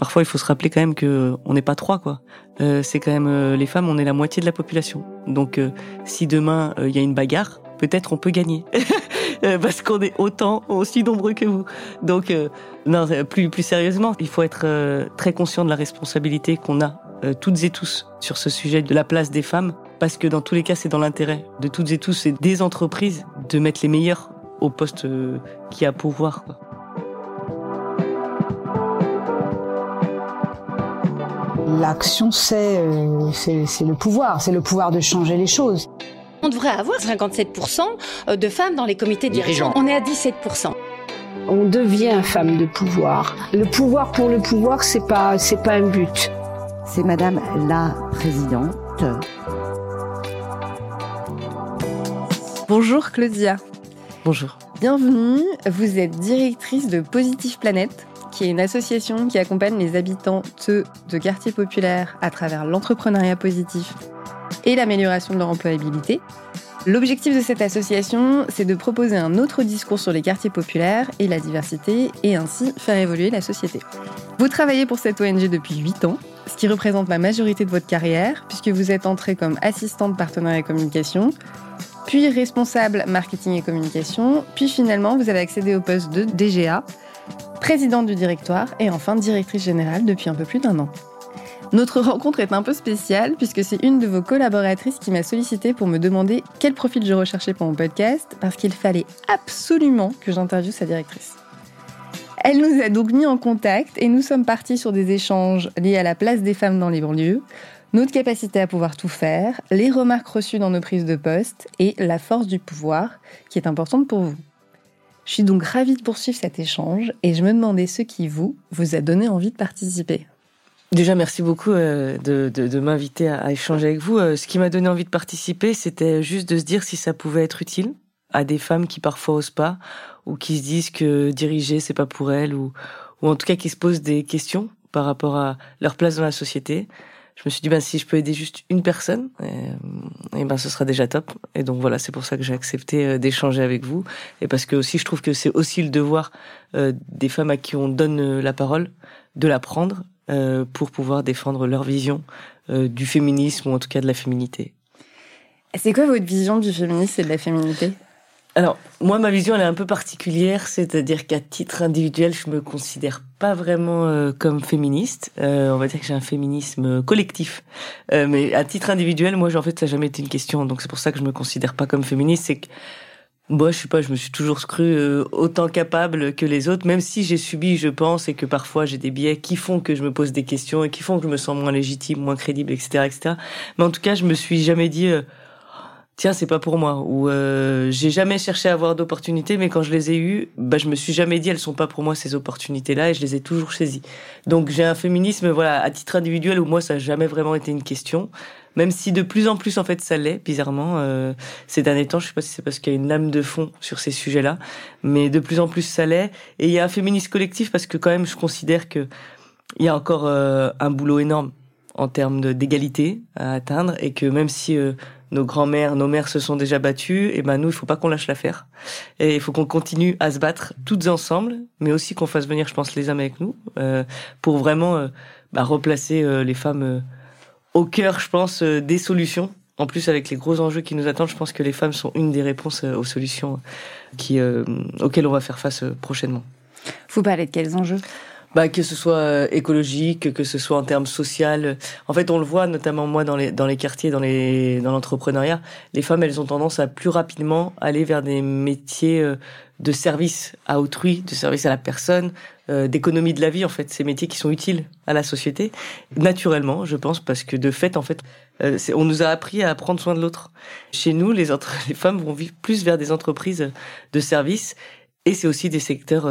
Parfois, il faut se rappeler quand même que on n'est pas trois, quoi. Euh, c'est quand même euh, les femmes, on est la moitié de la population. Donc, euh, si demain il y a une bagarre, peut-être on peut gagner parce qu'on est autant aussi nombreux que vous. Donc, non, plus plus sérieusement, il faut être très conscient de la responsabilité qu'on a toutes et tous sur ce sujet de la place des femmes, parce que dans tous les cas, c'est dans l'intérêt de toutes et tous et des entreprises de mettre les meilleurs au poste qui a pouvoir. L'action, euh, c'est le pouvoir, c'est le pouvoir de changer les choses. On devrait avoir 57% de femmes dans les comités dirigeants. On est à 17%. On devient femme de pouvoir. Le pouvoir pour le pouvoir, c'est pas, c'est pas un but. C'est Madame la Présidente. Bonjour Claudia. Bonjour. Bienvenue. Vous êtes directrice de Positive Planète qui est une association qui accompagne les habitants de quartiers populaires à travers l'entrepreneuriat positif et l'amélioration de leur employabilité. L'objectif de cette association, c'est de proposer un autre discours sur les quartiers populaires et la diversité et ainsi faire évoluer la société. Vous travaillez pour cette ONG depuis 8 ans, ce qui représente la majorité de votre carrière puisque vous êtes entrée comme assistante partenariat et communication, puis responsable marketing et communication, puis finalement vous avez accédé au poste de DGA, présidente du directoire et enfin directrice générale depuis un peu plus d'un an. Notre rencontre est un peu spéciale puisque c'est une de vos collaboratrices qui m'a sollicité pour me demander quel profil je recherchais pour mon podcast parce qu'il fallait absolument que j'interviewe sa directrice. Elle nous a donc mis en contact et nous sommes partis sur des échanges liés à la place des femmes dans les banlieues, notre capacité à pouvoir tout faire, les remarques reçues dans nos prises de poste et la force du pouvoir qui est importante pour vous. Je suis donc ravie de poursuivre cet échange et je me demandais ce qui vous, a donné envie de participer. Déjà, merci beaucoup euh, de, m'inviter à, échanger avec vous. Euh, ce qui m'a donné envie de participer, c'était juste de se dire si ça pouvait être utile à des femmes qui parfois osent pas ou qui se disent que diriger c'est pas pour elles ou, ou en tout cas qui se posent des questions par rapport à leur place dans la société je me suis dit ben si je peux aider juste une personne et, euh, et ben ce sera déjà top. Et donc voilà c'est pour ça que j'ai accepté euh, d'échanger avec vous. Et parce que aussi je trouve que c'est aussi le devoir euh, des femmes à qui on donne la parole de la prendre pour pouvoir défendre leur vision du féminisme ou en tout cas de la féminité. C'est quoi votre vision du féminisme et de la féminité? Alors, moi, ma vision, elle est un peu particulière, c'est-à-dire qu'à titre individuel, je me considère pas vraiment euh, comme féministe. Euh, on va dire que j'ai un féminisme collectif. Euh, mais à titre individuel, moi, en fait, ça n'a jamais été une question. Donc, c'est pour ça que je me considère pas comme féministe. C'est que, moi, je sais pas, je me suis toujours cru autant capable que les autres, même si j'ai subi, je pense, et que parfois j'ai des biais qui font que je me pose des questions et qui font que je me sens moins légitime, moins crédible, etc., etc. Mais en tout cas, je me suis jamais dit tiens c'est pas pour moi. Ou euh, j'ai jamais cherché à avoir d'opportunités mais quand je les ai eues bah je me suis jamais dit elles sont pas pour moi ces opportunités là et je les ai toujours saisies. Donc j'ai un féminisme voilà à titre individuel où moi ça a jamais vraiment été une question. Même si de plus en plus en fait ça l'est bizarrement euh, ces derniers temps je sais pas si c'est parce qu'il y a une lame de fond sur ces sujets là mais de plus en plus ça l'est. Et il y a un féminisme collectif parce que quand même je considère que il y a encore euh, un boulot énorme en termes d'égalité à atteindre et que même si euh, nos grands-mères, nos mères se sont déjà battues, et ben nous, il faut pas qu'on lâche l'affaire. Et il faut qu'on continue à se battre toutes ensemble, mais aussi qu'on fasse venir, je pense, les hommes avec nous, euh, pour vraiment euh, bah, replacer euh, les femmes au cœur, je pense, des solutions. En plus, avec les gros enjeux qui nous attendent, je pense que les femmes sont une des réponses aux solutions auxquelles on va faire face prochainement. Vous parlez de quels enjeux? Bah, que ce soit euh, écologique, que ce soit en termes social. En fait, on le voit notamment moi dans les dans les quartiers, dans les dans l'entrepreneuriat, les femmes elles ont tendance à plus rapidement aller vers des métiers euh, de service à autrui, de service à la personne, euh, d'économie de la vie en fait, ces métiers qui sont utiles à la société naturellement, je pense parce que de fait en fait on nous a appris à prendre soin de l'autre. Chez nous, les, autres, les femmes vont vivre plus vers des entreprises de service et c'est aussi des secteurs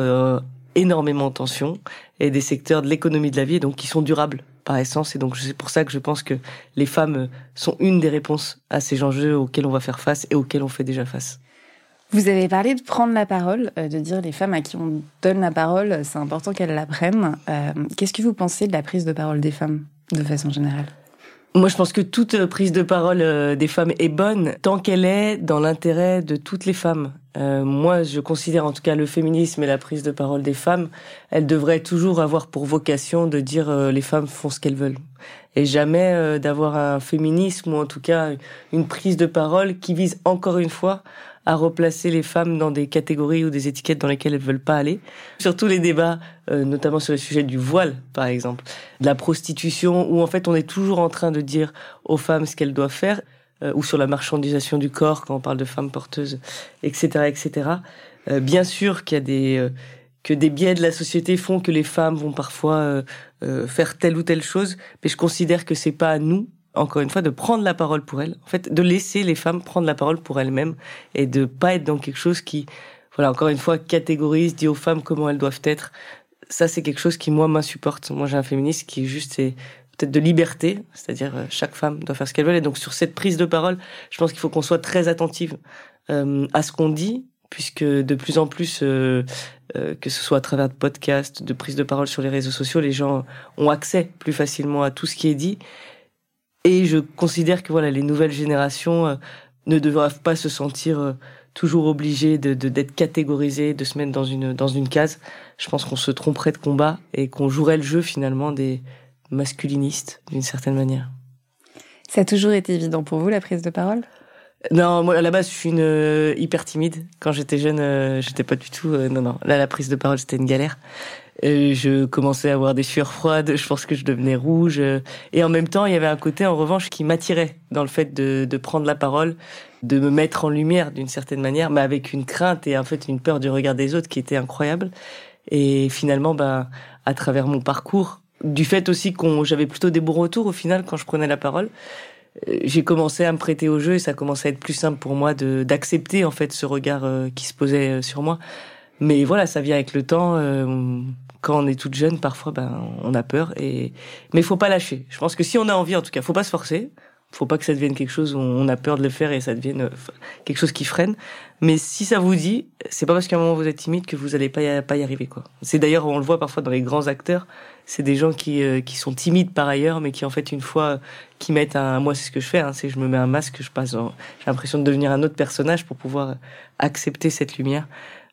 énormément en tension et des secteurs de l'économie de la vie donc qui sont durables par essence et donc c'est pour ça que je pense que les femmes sont une des réponses à ces enjeux auxquels on va faire face et auxquels on fait déjà face. Vous avez parlé de prendre la parole, euh, de dire les femmes à qui on donne la parole, c'est important qu'elles la prennent. Euh, qu'est-ce que vous pensez de la prise de parole des femmes de façon générale? Moi, je pense que toute prise de parole euh, des femmes est bonne tant qu'elle est dans l'intérêt de toutes les femmes Euh, moi, je considère en tout cas le féminisme et la prise de parole des femmes, elle devrait toujours avoir pour vocation de dire euh, les femmes font ce qu'elles veulent. Et jamais euh, d'avoir un féminisme ou en tout cas une prise de parole qui vise encore une fois à replacer les femmes dans des catégories ou des étiquettes dans lesquelles elles veulent pas aller. Surtout les débats, notamment sur le sujet du voile, par exemple, de la prostitution, où en fait on est toujours en train de dire aux femmes ce qu'elles doivent faire. Euh, ou sur la marchandisation du corps quand on parle de femmes porteuses, etc., etc. Euh, bien sûr qu'il y a des euh, que des biais de la société font que les femmes vont parfois faire telle ou telle chose, mais je considère que c'est pas à nous, encore une fois, de prendre la parole pour elles. En fait, de laisser les femmes prendre la parole pour elles-mêmes et de pas être dans quelque chose qui, voilà, encore une fois, catégorise, dit aux femmes comment elles doivent être. Ça, c'est quelque chose qui moi m'insupporte. Moi, j'ai un féministe qui est juste peut-être de liberté, c'est-à-dire euh, chaque femme doit faire ce qu'elle veut. Et donc sur cette prise de parole, je pense qu'il faut qu'on soit très attentive euh, à ce qu'on dit, puisque de plus en plus, euh, euh, que ce soit à travers de podcasts, de prises de parole sur les réseaux sociaux, les gens ont accès plus facilement à tout ce qui est dit. Et je considère que voilà, les nouvelles générations euh, ne doivent pas se sentir toujours obligées de d'être catégorisées, de se mettre dans une dans une case. Je pense qu'on se tromperait de combat et qu'on jouerait le jeu finalement des masculiniste d'une certaine manière. Ça a toujours été évident pour vous la prise de parole? Non, moi à la base je suis une euh, hyper timide. Quand j'étais jeune, euh, j'étais pas du tout. Euh, non, non. Là, la prise de parole c'était une galère. je commençais à avoir des sueurs froides. Je pense que je devenais rouge. et en même temps, il y avait un côté en revanche qui m'attirait dans le fait de, de prendre la parole, de me mettre en lumière d'une certaine manière, mais avec une crainte et en fait une peur du regard des autres qui était incroyable. Et finalement, ben, à travers mon parcours, du fait aussi qu'on j'avais plutôt des bons retours au final quand je prenais la parole. Euh, j'ai commencé à me prêter au jeu et ça commençait à être plus simple pour moi de d'accepter en fait ce regard euh, qui se posait euh, sur moi. Mais voilà ça vient avec le temps quand on est toute jeune parfois ben on a peur et mais faut pas lâcher. Je pense que si on a envie en tout cas faut pas se forcer faut pas que ça devienne quelque chose où on a peur de le faire et ça devienne quelque chose qui freine mais si ça vous dit c'est pas parce qu'à un moment vous êtes timide que vous allez pas y, pas y arriver quoi c'est d'ailleurs on le voit parfois dans les grands acteurs c'est des gens qui, euh, qui sont timides par ailleurs, mais qui en fait une fois qui mettent un, moi c'est ce que je fais, hein, c'est je me mets un masque, je passe, j'ai l'impression de devenir un autre personnage pour pouvoir accepter cette lumière.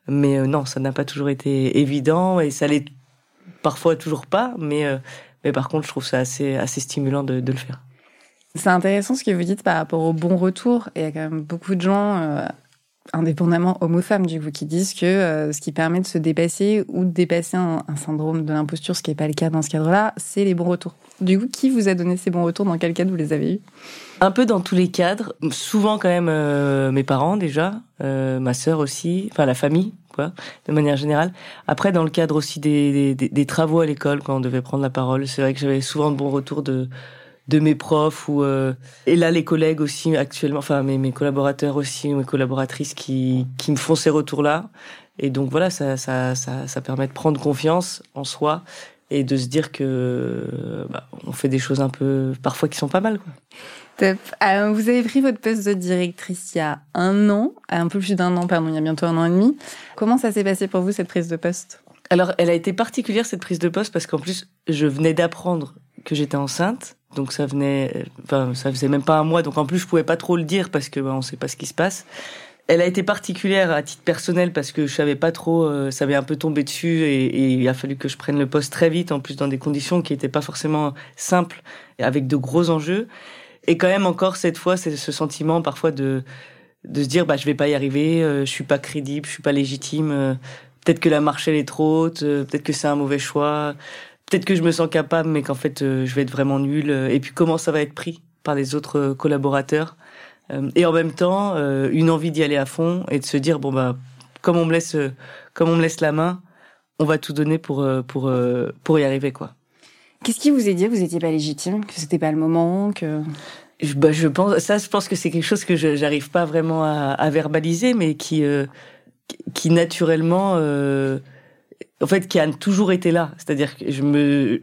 Mais euh, non, ça n'a pas toujours été évident et ça l'est parfois toujours pas, mais euh, mais par contre je trouve ça assez assez stimulant de, de le faire. C'est intéressant ce que vous dites par rapport au bon retour. Il y a quand même beaucoup de gens indépendamment homme-femme, du coup, qui disent que euh, ce qui permet de se dépasser ou de dépasser un, syndrome de l'imposture, ce qui n'est pas le cas dans ce cadre-là, c'est les bons retours. Du coup, qui vous a donné ces bons retours? Dans quel cadre vous les avez eus? Un peu dans tous les cadres. Souvent, quand même, euh, mes parents déjà, euh, ma sœur aussi, enfin la famille, quoi, de manière générale. Après, dans le cadre aussi des travaux à l'école, quand on devait prendre la parole, c'est vrai que j'avais souvent de bons retours de de mes profs ou euh, et là les collègues aussi actuellement enfin mes, mes collaborateurs aussi mes collaboratrices qui qui me font ces retours là et donc voilà ça ça ça ça permet de prendre confiance en soi et de se dire que bah, on fait des choses un peu parfois qui sont pas mal quoi. Top. Alors, vous avez pris votre poste de directrice il y a un an, un peu plus d'un an, pardon, il y a bientôt un an et demi. Comment ça s'est passé pour vous cette prise de poste? Alors, elle a été particulière cette prise de poste parce qu'en plus, je venais d'apprendre que j'étais enceinte donc ça venait, enfin ça faisait même pas un mois, donc en plus je pouvais pas trop le dire parce que bah, on sait pas ce qui se passe. Elle a été particulière à titre personnel parce que je savais pas trop, euh, ça avait un peu tombé dessus et, et, il a fallu que je prenne le poste très vite, en plus dans des conditions qui étaient pas forcément simples, avec de gros enjeux. Et quand même encore cette fois, c'est ce sentiment parfois de de se dire bah je vais pas y arriver, euh, je suis pas crédible, je suis pas légitime, euh, peut-être que la marche elle est trop haute, euh, peut-être que c'est un mauvais choix peut-être que je me sens capable, mais qu'en fait, euh, je vais être vraiment nul. Euh, et puis, comment ça va être pris par les autres euh, collaborateurs Et en même temps, une envie d'y aller à fond et de se dire bon bah, comme on me laisse, comme on me laisse la main, on va tout donner pour pour pour y arriver quoi. Qu'est-ce qui vous a dit que vous étiez pas légitime, que c'était pas le moment, que je, bah, je pense ça, je pense que c'est quelque chose que je j'arrive pas vraiment à, à, verbaliser, mais qui qui naturellement en fait, qui a toujours été là. C'est-à-dire que je me,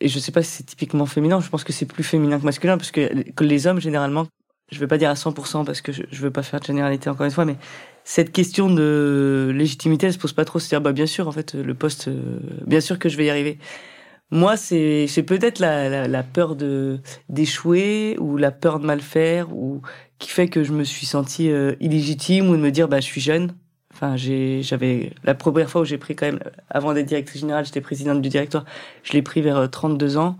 et je sais pas si c'est typiquement féminin, je pense que c'est plus féminin que masculin, parce que, les hommes, généralement, je vais pas dire à 100% parce que je, je veux pas faire de généralité encore une fois, mais cette question de légitimité, elle se pose pas trop. C'est-à-dire, bah, bien sûr, en fait, le poste, euh, bien sûr que je vais y arriver. Moi, c'est, c'est peut-être la, la, peur de, d'échouer ou la peur de mal faire ou qui fait que je me suis sentie euh, illégitime ou de me dire, bah, je suis jeune, Enfin, j'avais la première fois où j'ai pris quand même, avant d'être directrice générale, j'étais présidente du directoire. Je l'ai pris vers 32 ans.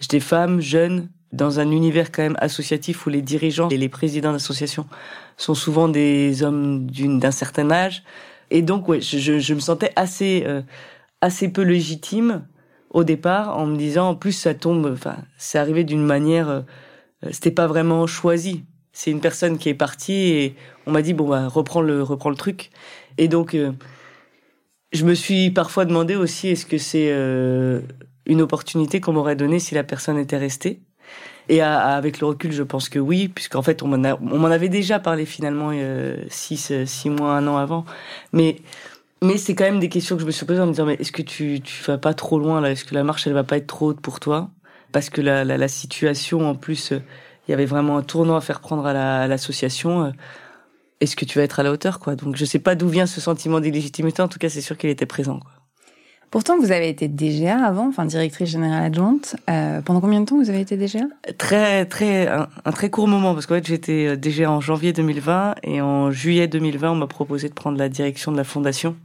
J'étais femme, jeune, dans un univers quand même associatif où les dirigeants et les présidents d'associations sont souvent des hommes d'un certain âge. Et donc, ouais, je, je me sentais assez, assez peu légitime au départ en me disant, en plus, ça tombe, enfin, c'est arrivé d'une manière, c'était pas vraiment choisi c'est une personne qui est partie et on m'a dit bon bah reprends le le truc. Et donc euh, je me suis parfois demandé aussi est-ce que c'est euh, une opportunité qu'on m'aurait donnée si la personne était restée? Et avec le recul, je pense que oui, puisqu'en fait on m'en avait déjà parlé finalement euh, six six mois un an avant. Mais mais c'est quand même des questions que je me suis posées en me disant mais est-ce que tu tu vas pas trop loin là? Est-ce que la marche elle va pas être trop haute pour toi? Parce que la, la situation en plus il y avait vraiment un tournant à faire prendre à l'association. Euh, est-ce que tu vas être à la hauteur, quoi Donc, je sais pas d'où vient ce sentiment d'illégitimité. En tout cas, c'est sûr qu'il était présent. Quoi. Pourtant, vous avez été DGA avant, enfin directrice générale adjointe. Euh, pendant combien de temps vous avez été DGA Très, très, un, très court moment, parce qu'en fait, j'étais euh, DGA en janvier 2020 et en juillet 2020, on m'a proposé de prendre la direction de la fondation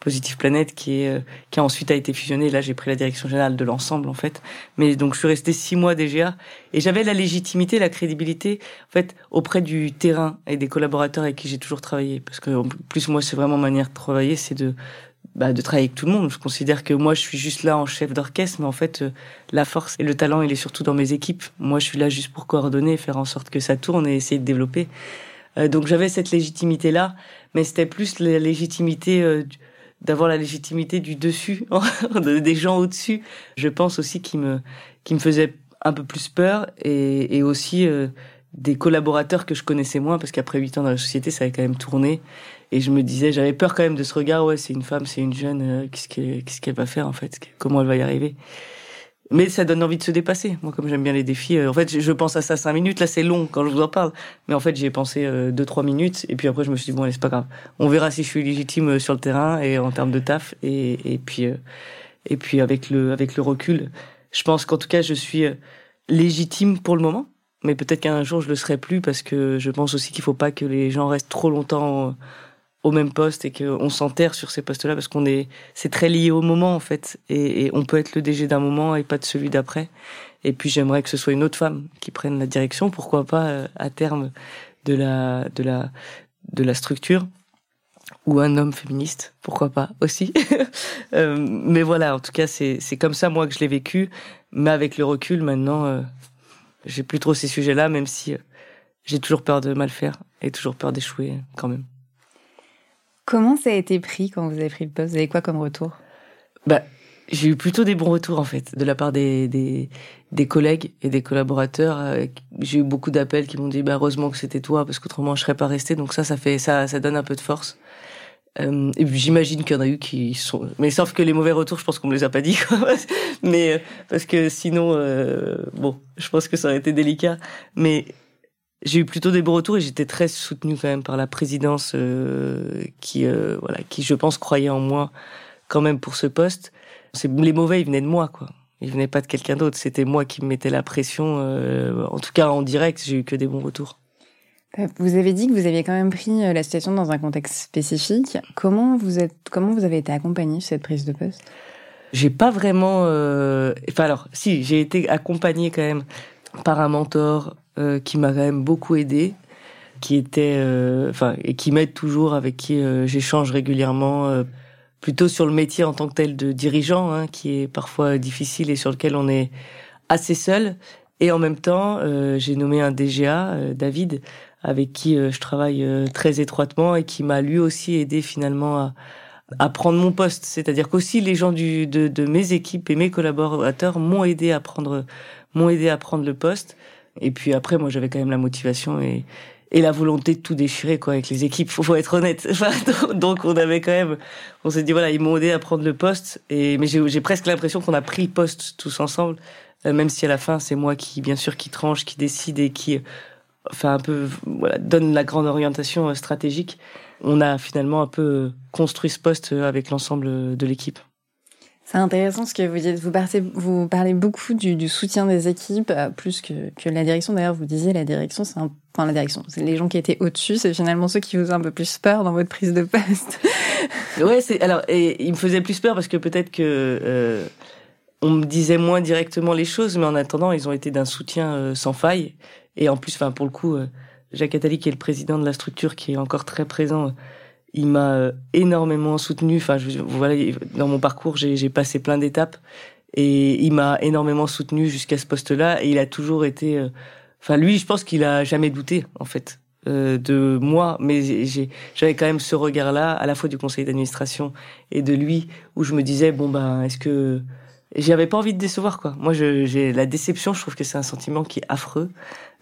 Positive Planète, qui est, euh, qui a ensuite a été fusionnée. Là, j'ai pris la direction générale de l'ensemble, en fait. Mais donc, je suis resté six mois DGA et j'avais la légitimité, la crédibilité, en fait, auprès du terrain et des collaborateurs avec qui j'ai toujours travaillé. Parce que, en plus, moi, c'est vraiment ma manière de travailler, c'est de bah, de travailler avec tout le monde. Je considère que moi, je suis juste là en chef d'orchestre, mais en fait, euh, la force et le talent, il est surtout dans mes équipes. Moi, je suis là juste pour coordonner, faire en sorte que ça tourne et essayer de développer. Euh, donc, j'avais cette légitimité-là, mais c'était plus la légitimité euh, d'avoir la légitimité du dessus, des gens au-dessus. Je pense aussi qui me qui me faisait un peu plus peur et, et aussi des collaborateurs que je connaissais moins parce qu'après huit ans dans la société, ça avait quand même tourné. Et je me disais, j'avais peur quand même de ce regard, ouais, c'est une femme, c'est une jeune, euh, qu'est-ce qu'elle va faire en fait? Comment elle va y arriver? Mais ça donne envie de se dépasser. Moi, comme j'aime bien les défis, euh, en fait, je, pense à ça cinq minutes. Là, c'est long quand je vous en parle. Mais en fait, j'y ai pensé euh, deux, trois minutes. Et puis après, je me suis dit, bon, allez, c'est pas grave. On verra si je suis légitime sur le terrain et en termes de taf. Et, et puis, et puis avec le, avec le recul, je pense qu'en tout cas, je suis légitime pour le moment. Mais peut-être qu'un jour, je le serai plus parce que je pense aussi qu'il faut pas que les gens restent trop longtemps au même poste et qu'on s'enterre sur ces postes-là parce qu'on est, c'est très lié au moment en fait et, on peut être le DG d'un moment et pas de celui d'après. Et puis j'aimerais que ce soit une autre femme qui prenne la direction, pourquoi pas euh, à terme de la de la de la structure ou un homme féministe, pourquoi pas aussi. euh, mais voilà, en tout cas c'est c'est comme ça moi que je l'ai vécu, mais avec le recul maintenant, euh, j'ai plus trop ces sujets-là, même si j'ai toujours peur de mal faire et toujours peur d'échouer quand même. Comment ça a été pris quand vous avez pris le poste? Vous avez quoi comme retour? Bah, J'ai eu plutôt des bons retours en fait, de la part des, des, des collègues et des collaborateurs. Euh, j'ai eu beaucoup d'appels qui m'ont dit bah, heureusement que c'était toi parce qu'autrement je serais pas resté. Donc ça, ça fait ça, ça donne un peu de force. Euh, j'imagine qu'il y en a eu qui sont, mais sauf que les mauvais retours, je pense qu'on me les a pas dit, quoi. mais euh, parce que sinon, euh, bon, je pense que ça aurait été délicat. Mais j'ai eu plutôt des bons retours et j'étais très soutenue quand même par la présidence euh, qui, euh, voilà, qui je pense croyait en moi quand même pour ce poste. C'est les mauvais, ils venaient de moi, quoi. Ils venaient pas de quelqu'un d'autre. C'était moi qui me mettais la pression. Euh, en tout cas, en direct, j'ai eu que des bons retours. Vous avez dit que vous aviez quand même pris la situation dans un contexte spécifique. Comment vous êtes, comment vous avez été accompagné sur cette prise de poste? J'ai pas vraiment. Enfin alors, si j'ai été accompagnée quand même par un mentor euh, qui m'a quand même beaucoup aidé, qui était, euh, enfin, et qui m'aide toujours, avec qui euh, j'échange régulièrement, plutôt sur le métier en tant que tel de dirigeant, hein, qui est parfois difficile et sur lequel on est assez seul. Et en même temps, j'ai nommé un DGA, David, avec qui je travaille très étroitement et qui m'a lui aussi aidé finalement à, prendre mon poste. C'est-à-dire qu'aussi les gens de, de, mes équipes et mes collaborateurs m'ont aidé à prendre m'ont aidé à prendre le poste. Et puis après, moi, j'avais quand même la motivation et, et la volonté de tout déchirer quoi avec les équipes. Faut, faut être honnête. Enfin, donc on avait quand même, on s'est dit voilà, ils m'ont aidé à prendre le poste. Et mais j'ai presque l'impression qu'on a pris le poste tous ensemble, euh, même si à la fin c'est moi qui, bien sûr, qui tranche, qui décide et qui, enfin un peu, voilà, donne la grande orientation euh, stratégique. On a finalement un peu construit ce poste avec l'ensemble de l'équipe. C'est intéressant ce que vous dites. Vous, parlez, beaucoup du, soutien des équipes, euh, plus que, que la direction. D'ailleurs, vous disiez la direction, c'est enfin la direction, c'est les gens qui étaient au-dessus, c'est finalement ceux qui vous ont un peu plus peur dans votre prise de poste. ouais, c'est alors et me faisait plus peur parce que peut-être que euh, on me disait moins directement les choses, mais en attendant, ils ont été d'un soutien euh, sans faille. Et en plus, enfin pour le coup, Jacques Attali, qui est le président de la structure, qui est encore très présent il m'a euh, énormément soutenu. Enfin, je, voilà, dans mon parcours, j'ai passé plein d'étapes et il m'a énormément soutenu jusqu'à ce poste-là. Et il a toujours été. Euh, enfin, lui, je pense qu'il a jamais douté, en fait, euh, de moi. Mais j'avais quand même ce regard-là, à la fois du conseil d'administration et de lui, où je me disais bon ben, est-ce que j'avais pas envie de décevoir quoi. Moi, j'ai la déception. Je trouve que c'est un sentiment qui est affreux.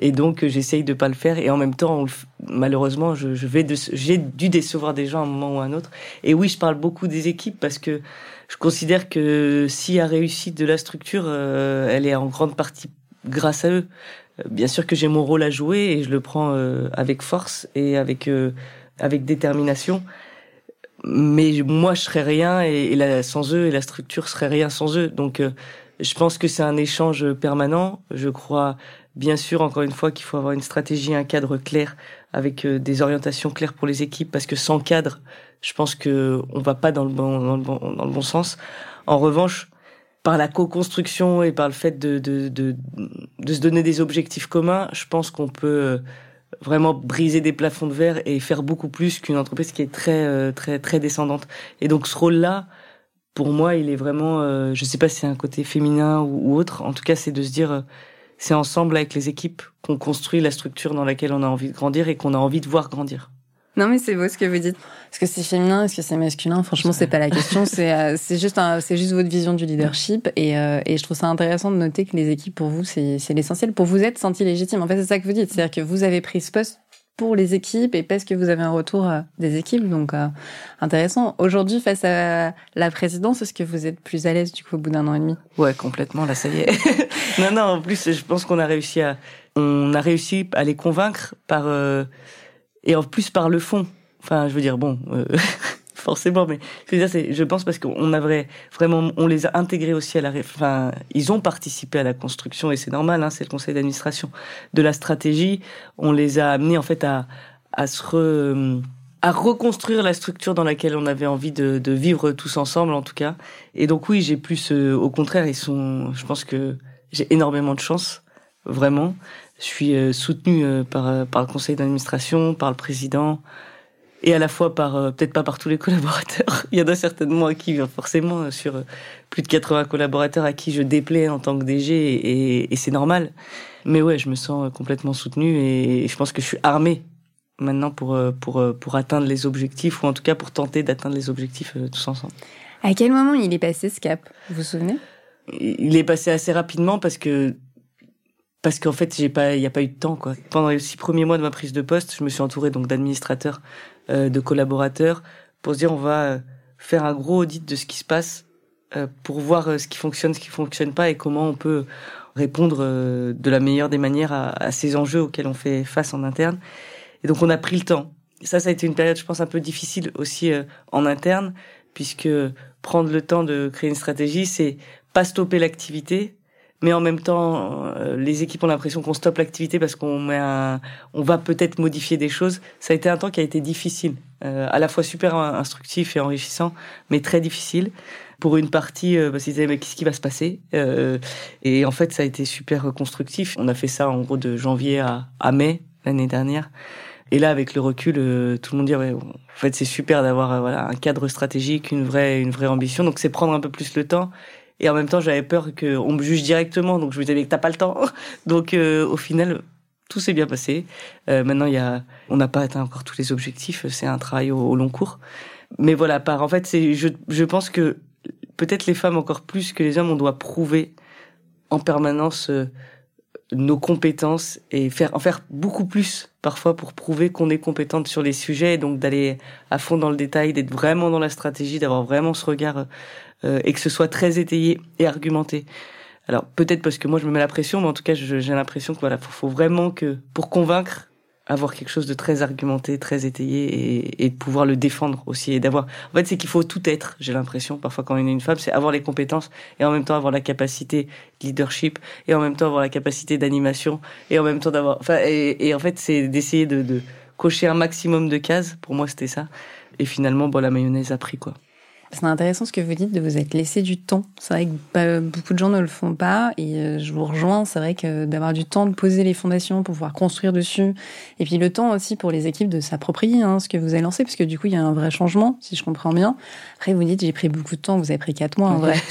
Et donc euh, j'essaye de pas le faire. Et en même temps, malheureusement, je, je vais j'ai dû décevoir des gens à un moment ou à un autre. Et oui, je parle beaucoup des équipes parce que je considère que si la réussite de la structure, euh, elle est en grande partie grâce à eux. Euh, bien sûr que j'ai mon rôle à jouer et je le prends avec force et avec avec détermination. Mais moi, je serais rien et, et sans eux et la structure serait rien sans eux. Donc, je pense que c'est un échange permanent. Je crois Bien sûr, encore une fois, qu'il faut avoir une stratégie, un cadre clair avec euh, des orientations claires pour les équipes, parce que sans cadre, je pense que on va pas dans le bon, dans le bon, dans le bon sens. En revanche, par la co-construction et par le fait de, de, de, de se donner des objectifs communs, je pense qu'on peut euh, vraiment briser des plafonds de verre et faire beaucoup plus qu'une entreprise qui est très euh, très très descendante. Et donc ce rôle-là, pour moi, il est vraiment, je sais pas si c'est un côté féminin ou, ou, autre. En tout cas, c'est de se dire c'est ensemble avec les équipes qu'on construit la structure dans laquelle on a envie de grandir et qu'on a envie de voir grandir. Non mais c'est beau ce que vous dites. Est-ce que c'est féminin, est-ce que c'est masculin? Franchement, c'est pas la question. C'est euh, c'est juste c'est juste votre vision du leadership et euh, et je trouve ça intéressant de noter que les équipes pour vous c'est c'est l'essentiel. Pour vous être senti légitime. En fait, c'est ça que vous dites, c'est-à-dire que vous avez pris ce poste pour les équipes et parce que vous avez un retour euh, des équipes. Donc, euh, intéressant. Aujourd'hui, face à la présidence, est-ce que vous êtes plus à l'aise du coup au bout d'un an et demi? Ouais, complètement. Là, ça y est. non, non. En plus, je pense qu'on a réussi à, on a réussi à les convaincre par euh, et en plus par le fond. Enfin, je veux dire, bon. forcément, mais je veux dire, je pense parce qu'on a vrai, vraiment, on les a intégrés aussi à la, enfin, ils ont participé à la construction et c'est normal, hein, c'est le conseil d'administration de la stratégie. On les a amenés en fait à, à se re, à reconstruire la structure dans laquelle on avait envie de, de vivre tous ensemble, en tout cas. Et donc oui, j'ai plus, euh, au contraire, ils sont, je pense que j'ai énormément de chance, vraiment. Je suis euh, soutenu euh, par, par le conseil d'administration, par le président, et à la fois par euh, peut-être pas par tous les collaborateurs. Il y en a certainement à qui forcément euh, sur euh, plus de 80 collaborateurs à qui je déplais en tant que DG et, et c'est normal. Mais ouais, je me sens complètement soutenu et je pense que je suis armé maintenant pour pour pour atteindre les objectifs ou en tout cas pour tenter d'atteindre les objectifs tous ensemble. À quel moment il est passé ce cap? Vous vous souvenez? Il est passé assez rapidement parce que parce qu'en fait, j'ai pas, il n'y a pas eu de temps quoi. Pendant les six premiers mois de ma prise de poste, je me suis entouré donc d'administrateurs euh, de collaborateurs pour se dire on va euh, faire un gros audit de ce qui se passe euh, pour voir ce qui fonctionne, ce qui fonctionne pas et comment on peut répondre de la meilleure des manières à, ces enjeux auxquels on fait face en interne. Et donc on a pris le temps. ça, ça a été une période, je pense, un peu difficile aussi en interne, puisque prendre le temps de créer une stratégie, c'est pas stopper l'activité, mais en même temps, euh, les équipes ont l'impression qu'on stoppe l'activité parce qu'on un, on va peut-être modifier des choses. Ça a été un temps qui a été difficile, euh, à la fois super instructif et enrichissant, mais très difficile pour une partie euh, parce qu'ils disaient mais qu'est-ce qui va se passer euh, et en fait ça a été super constructif. On a fait ça en gros de janvier à, à mai l'année dernière. Et là, avec le recul, tout le monde dit ouais, en fait, c'est super d'avoir voilà un cadre stratégique, une vraie une vraie ambition. Donc, c'est prendre un peu plus le temps et en même temps, j'avais peur qu'on me juge directement. Donc, je me disais, mais t'as pas le temps. Donc, euh, au final, tout s'est bien passé. Euh, maintenant, il y a, on n'a pas atteint encore tous les objectifs. C'est un travail au, long cours. Mais voilà, par, en fait, c'est, je, je pense que peut-être les femmes encore plus que les hommes, on doit prouver en permanence euh, nos compétences et faire en faire beaucoup plus parfois pour prouver qu'on est compétente sur les sujets et donc d'aller à fond dans le détail, d'être vraiment dans la stratégie, d'avoir vraiment ce regard euh, et que ce soit très étayé et argumenté. Alors peut-être parce que moi je me mets la pression, mais en tout cas j'ai l'impression que voilà, faut, vraiment que pour convaincre, avoir quelque chose de très argumenté, très étayé et, pouvoir le défendre aussi et d'avoir. En fait, c'est qu'il faut tout être. J'ai l'impression parfois quand on est une femme, c'est avoir les compétences et en même temps avoir la capacité de leadership et en même temps avoir la capacité d'animation et en même temps d'avoir. Enfin, et, et, en fait, c'est d'essayer de, de cocher un maximum de cases. Pour moi, c'était ça. Et finalement, bon, la mayonnaise a pris quoi. C'est intéressant ce que vous dites de vous être laissé du temps. C'est vrai que beaucoup de gens ne le font pas et euh, je vous rejoins. C'est vrai que d'avoir du temps de poser les fondations pour pouvoir construire dessus et puis le temps aussi pour les équipes de s'approprier hein, ce que vous avez lancé parce que du coup il y a un vrai changement si je comprends bien. Après vous dites j'ai pris beaucoup de temps, vous avez pris quatre mois en vrai.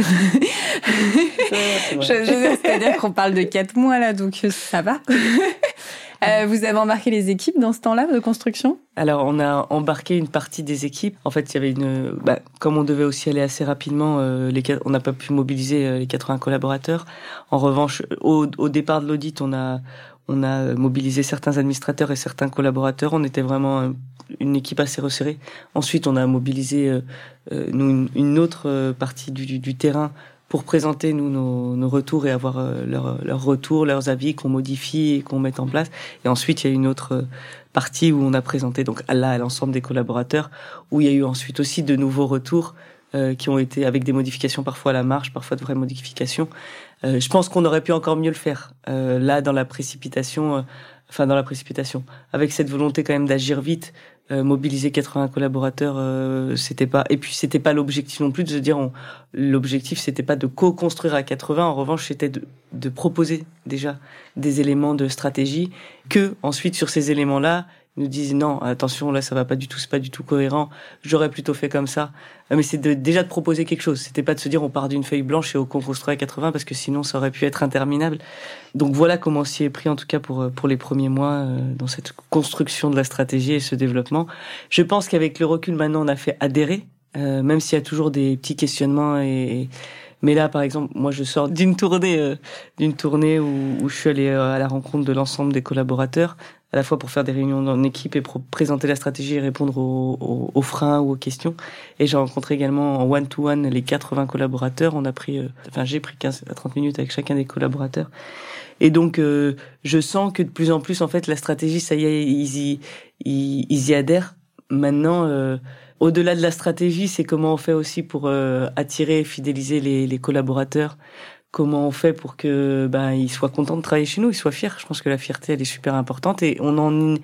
C'est-à-dire qu'on parle de quatre mois là donc ça va. Euh, vous avez embarqué les équipes dans ce temps-là de construction? Alors, on a embarqué une partie des équipes. En fait, il y avait une, bah, comme on devait aussi aller assez rapidement, euh, les, on n'a pas pu mobiliser euh, les 80 collaborateurs. En revanche, au, au départ de l'audit, on a, on a mobilisé certains administrateurs et certains collaborateurs. On était vraiment une équipe assez resserrée. Ensuite, on a mobilisé euh, nous une, une, autre partie du, du terrain pour présenter nous nos, nos retours et avoir euh, leurs leur retours, leurs avis qu'on modifie et qu'on mette en place. Et ensuite, il y a une autre euh, partie où on a présenté donc là à l'ensemble des collaborateurs, où il y a eu ensuite aussi de nouveaux retours euh, qui ont été avec des modifications parfois à la marge, parfois de vraies modifications. Euh, je pense qu'on aurait pu encore mieux le faire. Euh, là, dans la précipitation, enfin dans la précipitation, avec cette volonté quand même d'agir vite, euh, mobiliser 80 collaborateurs, euh, c'était pas. Et puis c'était pas l'objectif non plus de se dire. L'objectif c'était pas de co-construire à 80. En revanche, c'était de, de proposer déjà des éléments de stratégie que ensuite sur ces éléments-là, nous disent non, attention, là ça va pas du tout, c'est pas du tout cohérent. J'aurais plutôt fait comme ça. Mais c'est déjà de proposer quelque chose. C'était pas de se dire on part d'une feuille blanche et on construit à 80 parce que sinon ça aurait pu être interminable. Donc voilà comment s'y est pris en tout cas pour pour les premiers mois euh, dans cette construction de la stratégie et ce développement. Je pense qu'avec le recul maintenant on a fait adhérer, euh, même s'il y a toujours des petits questionnements et, mais là, par exemple, moi, je sors d'une tournée, euh, d'une tournée où, où, je suis allé euh, à la rencontre de l'ensemble des collaborateurs à la fois pour faire des réunions en équipe et pour présenter la stratégie et répondre aux, aux, aux freins ou aux questions. Et j'ai rencontré également en one-to-one les 80 collaborateurs. On a pris, euh, enfin j'ai pris 15 à 30 minutes avec chacun des collaborateurs. Et donc euh, je sens que de plus en plus en fait la stratégie, ça y est, ils y, ils, y adhèrent. Maintenant, euh, au-delà de la stratégie, c'est comment on fait aussi pour euh, attirer et fidéliser les, les collaborateurs comment on fait pour que ben ils soient contents de travailler chez nous, ils soient fiers. Je pense que la fierté elle est super importante et on en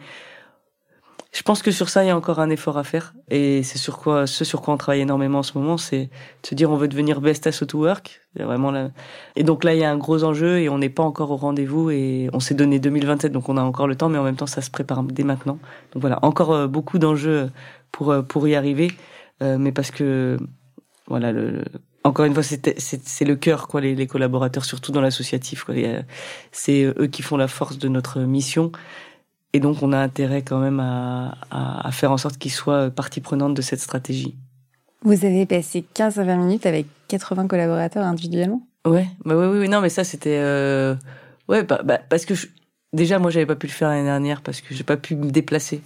je pense que sur ça il y a encore un effort à faire et c'est sur quoi ce sur quoi on travaille énormément en ce moment, c'est de se dire on veut devenir best as to work, vraiment là. Et donc là il y a un gros enjeu et on n'est pas encore au rendez-vous et on s'est donné 2027 donc on a encore le temps mais en même temps ça se prépare dès maintenant. Donc voilà, encore euh, beaucoup d'enjeux pour euh, pour y arriver euh, mais parce que voilà le encore une fois, c'est le cœur, quoi, les, les, collaborateurs, surtout dans l'associatif. C'est eux qui font la force de notre mission. Et donc, on a intérêt quand même à, à, à faire en sorte qu'ils soient partie prenante de cette stratégie. Vous avez passé 15 à 20 minutes avec 80 collaborateurs individuellement? Ouais, bah oui, oui, non, mais ça, c'était... Euh... Ouais, bah, bah, parce que je... déjà, moi, j'avais pas pu le faire l'année dernière parce que j'ai pas pu me déplacer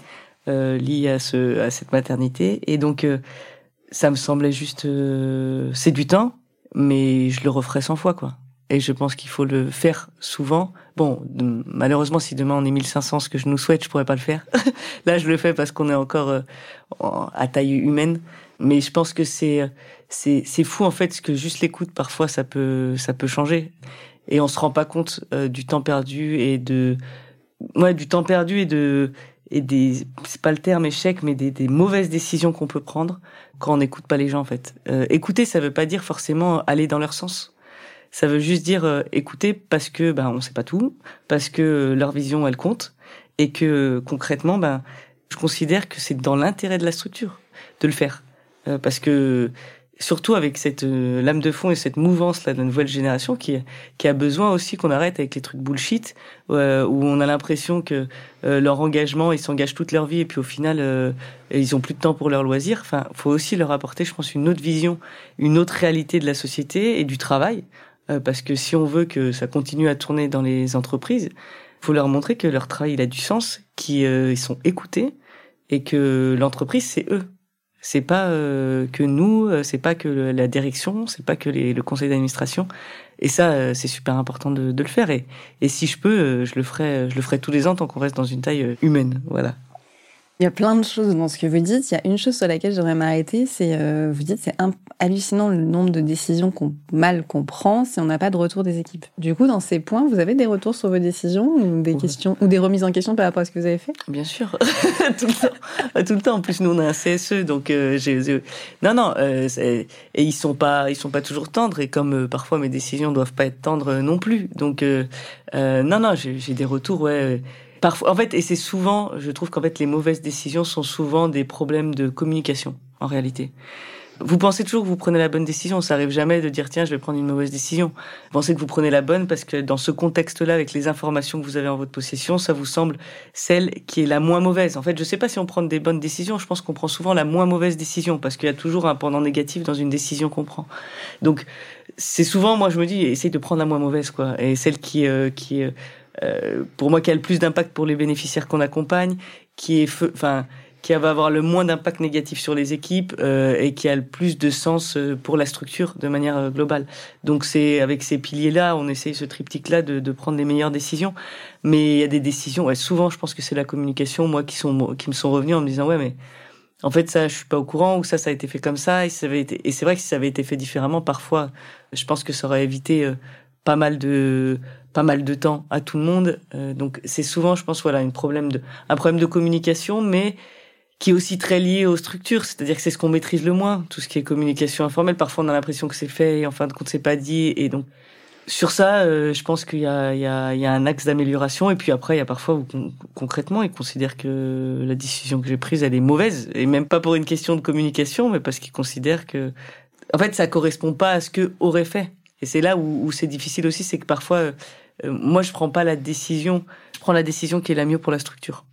euh, lié à, ce, à cette maternité. Et donc... Euh, ça me semblait juste euh, c'est du temps mais je le referai 100 fois quoi. Et je pense qu'il faut le faire souvent. Bon malheureusement si demain on est 1500 ce que je nous souhaite je pourrais pas le faire. Là je le fais parce qu'on est encore euh, à taille humaine. Mais je pense que c'est c'est c'est fou en fait que juste l'écoute parfois ça peut ça peut changer. Et on se rend pas compte euh, du temps perdu et de ouais du temps perdu et de et des c'est pas le terme échec mais des, des mauvaises décisions qu'on peut prendre quand on n'écoute pas les gens en fait. Euh, écouter ça veut pas dire forcément aller dans leur sens. Ça veut juste dire euh, écouter parce que ben on sait pas tout, parce que leur vision elle compte et que concrètement ben je considère que c'est dans l'intérêt de la structure de le faire euh, parce que surtout avec cette euh, lame de fond et cette mouvance là de la nouvelle génération qui qui a besoin aussi qu'on arrête avec les trucs bullshit euh, où on a l'impression que euh, leur engagement ils s'engagent toute leur vie et puis au final euh, ils ont plus de temps pour leurs loisirs. Enfin faut aussi leur apporter je pense une autre vision une autre réalité de la société et du travail euh, parce que si on veut que ça continue à tourner dans les entreprises faut leur montrer que leur travail il a du sens qu'ils sont écoutés et que l'entreprise c'est eux C'est pas euh, que nous, euh, c'est pas que la direction, c'est pas que les, le conseil d'administration. Et ça, euh, c'est super important de, de, le faire. Et, et si je peux, je le ferai, je le ferai tous les ans tant qu'on reste dans une taille humaine. Voilà. Il y a plein de choses dans ce que vous dites. Il y a une chose sur laquelle j'aimerais m'arrêter, c'est euh, vous dites c'est hallucinant le nombre de décisions qu'on mal qu'on prend si on n'a pas de retour des équipes. Du coup, dans ces points, vous avez des retours sur vos décisions ou des questions ou des remises en question par rapport à ce que vous avez fait? Bien sûr, tout le temps, tout le temps. En plus, nous on a un CSE, donc euh, non non euh, et ils sont pas ils sont pas toujours tendres et comme euh, parfois mes décisions doivent pas être tendres non plus. Donc non non j'ai des retours ouais Parfois, en fait, et c'est souvent, je trouve qu'en fait, les mauvaises décisions sont souvent des problèmes de communication, en réalité. Vous pensez toujours que vous prenez la bonne décision. Ça arrive jamais de dire tiens, je vais prendre une mauvaise décision. Vous pensez que vous prenez la bonne parce que dans ce contexte-là, avec les informations que vous avez en votre possession, ça vous semble celle qui est la moins mauvaise. En fait, je sais pas si on prend des bonnes décisions. Je pense qu'on prend souvent la moins mauvaise décision parce qu'il y a toujours un pendant négatif dans une décision qu'on prend. Donc, c'est souvent, moi, je me dis, essaye de prendre la moins mauvaise, quoi. Et celle qui, euh, qui, euh, euh, pour moi qui a le plus d'impact pour les bénéficiaires qu'on accompagne, qui est, enfin, qui va avoir le moins d'impact négatif sur les équipes euh, et qui a le plus de sens euh, pour la structure de manière euh, globale. Donc c'est avec ces piliers-là, on essaye ce triptyque-là de, de, prendre les meilleures décisions. Mais il y a des décisions, ouais, souvent je pense que c'est la communication, moi qui sont qui me sont revenus en me disant ouais mais en fait ça je suis pas au courant ou ça ça a été fait comme ça et ça avait été et c'est vrai que si ça avait été fait différemment parfois je pense que ça aurait évité pas mal de pas mal de temps à tout le monde. Euh, donc c'est souvent, je pense, voilà, une problème de, un problème de communication, mais qui est aussi très lié aux structures. C'est-à-dire que c'est ce qu'on maîtrise le moins, tout ce qui est communication informelle. Parfois, on a l'impression que c'est fait et en fin de compte, c'est pas dit. Et donc sur ça, euh, je pense qu'il y y, y a un axe d'amélioration. Et puis après, il y a parfois où concrètement, ils considèrent que la décision que j'ai prise, elle est mauvaise. Et même pas pour une question de communication, mais parce qu'ils considèrent que, en fait, ça correspond pas à ce que aurait fait. Et c'est là où, c'est difficile aussi, c'est que parfois, euh, moi, je prends pas la décision. Je prends la décision qui est la mieux pour la structure.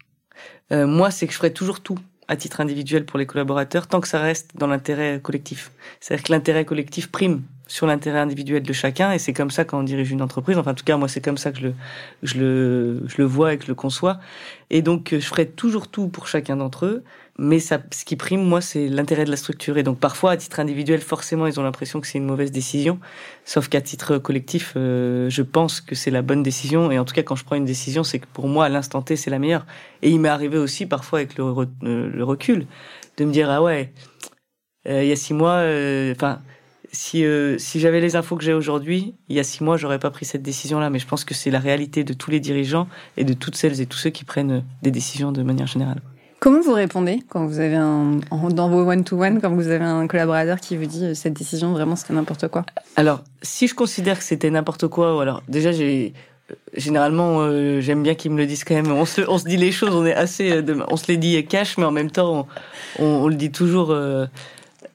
Euh, moi, c'est que je ferai toujours tout à titre individuel pour les collaborateurs tant que ça reste dans l'intérêt collectif. C'est-à-dire que l'intérêt collectif prime sur l'intérêt individuel de chacun et c'est comme ça quand on dirige une entreprise. Enfin, en tout cas, moi, c'est comme ça que je le, je le, je le vois et que je le conçois. Et donc, je ferai toujours tout pour chacun d'entre eux mais ça, ce qui prime, moi, c'est l'intérêt de la structure. Et donc, parfois, à titre individuel, forcément, ils ont l'impression que c'est une mauvaise décision. Sauf qu'à titre collectif, euh, je pense que c'est la bonne décision. Et en tout cas, quand je prends une décision, c'est que pour moi, à l'instant T, c'est la meilleure. Et il m'est arrivé aussi, parfois, avec le, euh, recul, de me dire, ah ouais, euh, il y a six mois, enfin, si, si j'avais les infos que j'ai aujourd'hui, il y a six mois, j'aurais pas pris cette décision-là. Mais je pense que c'est la réalité de tous les dirigeants et de toutes celles et tous ceux qui prennent des décisions de manière générale. Comment vous répondez quand vous avez un dans vos one-to-one quand vous avez un collaborateur qui vous dit euh, cette décision vraiment c'était n'importe quoi? Alors si je considère que c'était n'importe quoi ou alors déjà j'ai euh, généralement euh, j'aime bien qu'ils me le disent quand même. On se on se dit les choses on est assez on se les dit cash mais en même temps on, on, le dit toujours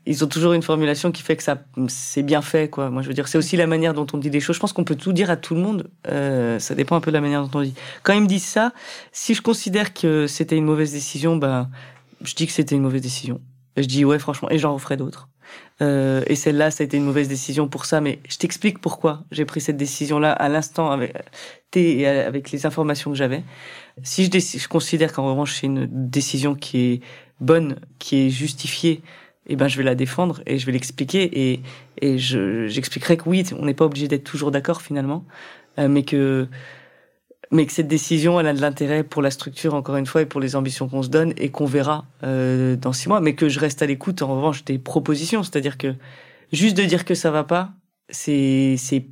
ils ont toujours une formulation qui fait que ça c'est bien fait quoi. Moi je veux dire c'est aussi la manière dont on dit les choses. Je pense qu'on peut tout dire à tout le monde. Euh, ça dépend un peu de la manière dont on dit. Quand ils me disent ça, si je considère que c'était une mauvaise décision, bah je dis que c'était une mauvaise décision. Je dis ouais franchement et j'en referai d'autres. Euh, et celle-là ça a été une mauvaise décision pour ça, mais je t'explique pourquoi j'ai pris cette décision là à l'instant avec et avec les informations que j'avais. Si je, je considère qu'en revanche c'est une décision qui est bonne, qui est justifiée eh ben je vais la défendre et je vais l'expliquer et et je j'expliquerai que oui, on n'est pas obligé d'être toujours d'accord finalement, euh, mais que mais que cette décision, elle a de l'intérêt pour la structure encore une fois et pour les ambitions qu'on se donne et qu'on verra euh, dans six mois, mais que je reste à l'écoute en revanche des propositions, c'est-à-dire que juste de dire que ça va pas, c'est c'est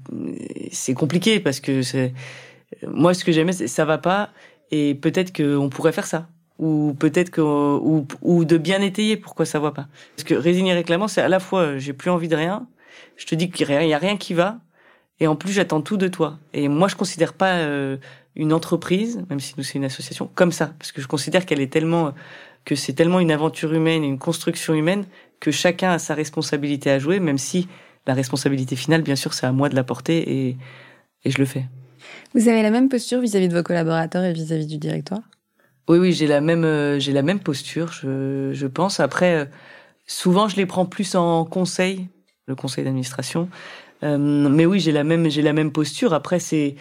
c'est compliqué parce que c'est moi ce que j'aimais c'est ça va pas et peut-être qu'on pourrait faire ça ou peut-être que ou, ou de bien étayer pourquoi ça va pas. Parce que résigner réclamant, c'est à la fois euh, j'ai plus envie de rien, je te dis qu'il y a rien qui va, et en plus j'attends tout de toi. Et moi je considère pas euh, une entreprise, même si nous c'est une association, comme ça, parce que je considère qu'elle est tellement que c'est tellement une aventure humaine, une construction humaine que chacun a sa responsabilité à jouer, même si la responsabilité finale, bien sûr, c'est à moi de la porter et, et je le fais. Vous avez la même posture vis-à-vis -vis de vos collaborateurs et vis-à-vis -vis du directoire? Oui, oui, j'ai la même, euh, j'ai la même posture, je, je pense. Après, euh, souvent, je les prends plus en conseil, le conseil d'administration. Euh, mais oui, j'ai la même, j'ai la même posture. Après, c'est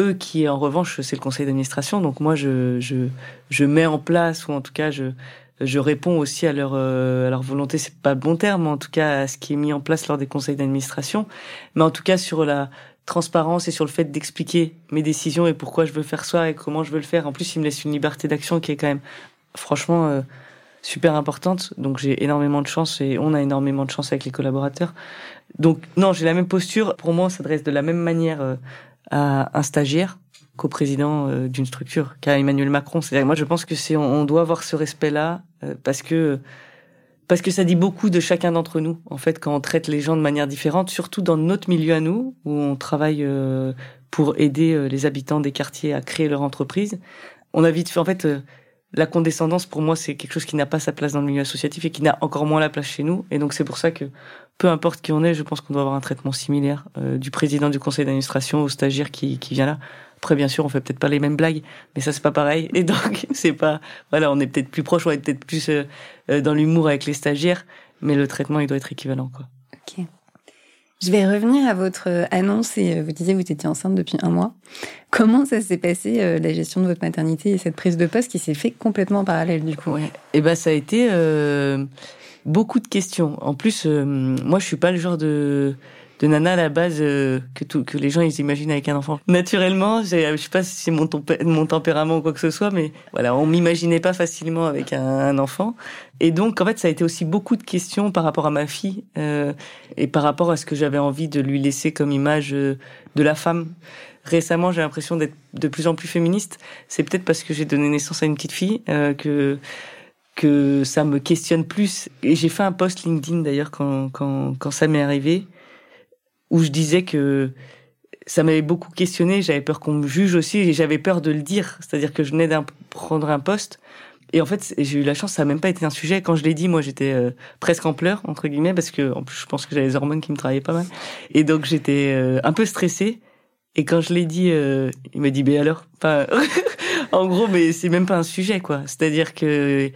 eux qui, en revanche, c'est le conseil d'administration. Donc moi, je, je, je mets en place, ou en tout cas, je, je réponds aussi à leur à leur volonté, c'est pas le bon terme, en tout cas à ce qui est mis en place lors des conseils d'administration, mais en tout cas sur la transparence et sur le fait d'expliquer mes décisions et pourquoi je veux faire ça et comment je veux le faire. En plus, il me laisse une liberté d'action qui est quand même franchement super importante. Donc j'ai énormément de chance et on a énormément de chance avec les collaborateurs. Donc non, j'ai la même posture. Pour moi, on s'adresse de la même manière euh, à un stagiaire qu'au président euh, d'une structure, qu'à Emmanuel Macron. C'est-à-dire, moi, je pense que c'est on doit avoir ce respect-là euh, parce que parce que ça dit beaucoup de chacun d'entre nous. En fait, quand on traite les gens de manière différente, surtout dans notre milieu à nous, où on travaille pour aider les habitants des quartiers à créer leur entreprise, on a vite fait en fait la condescendance, pour moi, c'est quelque chose qui n'a pas sa place dans le milieu associatif et qui n'a encore moins la place chez nous. Et donc, c'est pour ça que, peu importe qui on est, je pense qu'on doit avoir un traitement similaire euh, du président du conseil d'administration au stagiaire qui, qui vient là. Après, bien sûr, on fait peut-être pas les mêmes blagues, mais ça, c'est pas pareil. Et donc, c'est pas, voilà, on est peut-être plus proche, on est peut-être plus euh, euh, dans l'humour avec les stagiaires, mais le traitement, il doit être équivalent, quoi. Ok. Je vais revenir à votre annonce et vous disiez que vous étiez enceinte depuis un mois. Comment ça s'est passé euh, la gestion de votre maternité et cette prise de poste qui s'est fait complètement en parallèle du coup? Ouais. Et eh ben ça a été euh, beaucoup de questions. En plus, euh, moi je suis pas le genre de de nana à la base euh, que tout, que les gens ils imaginent avec un enfant. Naturellement, je sais pas si c'est mon, mon tempérament ou quoi que ce soit, mais voilà, on m'imaginait pas facilement avec un, enfant. Et donc en fait, ça a été aussi beaucoup de questions par rapport à ma fille euh, et par rapport à ce que j'avais envie de lui laisser comme image euh, de la femme. Récemment, j'ai l'impression d'être de plus en plus féministe. C'est peut-être parce que j'ai donné naissance à une petite fille euh, que que ça me questionne plus. Et j'ai fait un post LinkedIn d'ailleurs quand, quand, quand ça m'est arrivé où je disais que ça m'avait beaucoup questionné, j'avais peur qu'on me juge aussi, et j'avais peur de le dire, c'est-à-dire que je venais de prendre un poste, et en fait, j'ai eu la chance, ça n'a même pas été un sujet. Quand je l'ai dit, moi, j'étais euh, presque en pleurs, entre guillemets, parce que, en plus, je pense que j'avais les hormones qui me travaillaient pas mal. Et donc, j'étais euh, un peu stressée. Et quand je l'ai dit, euh, il m'a dit, ben alors, enfin, en gros, mais c'est même pas un sujet, quoi. C'est-à-dire que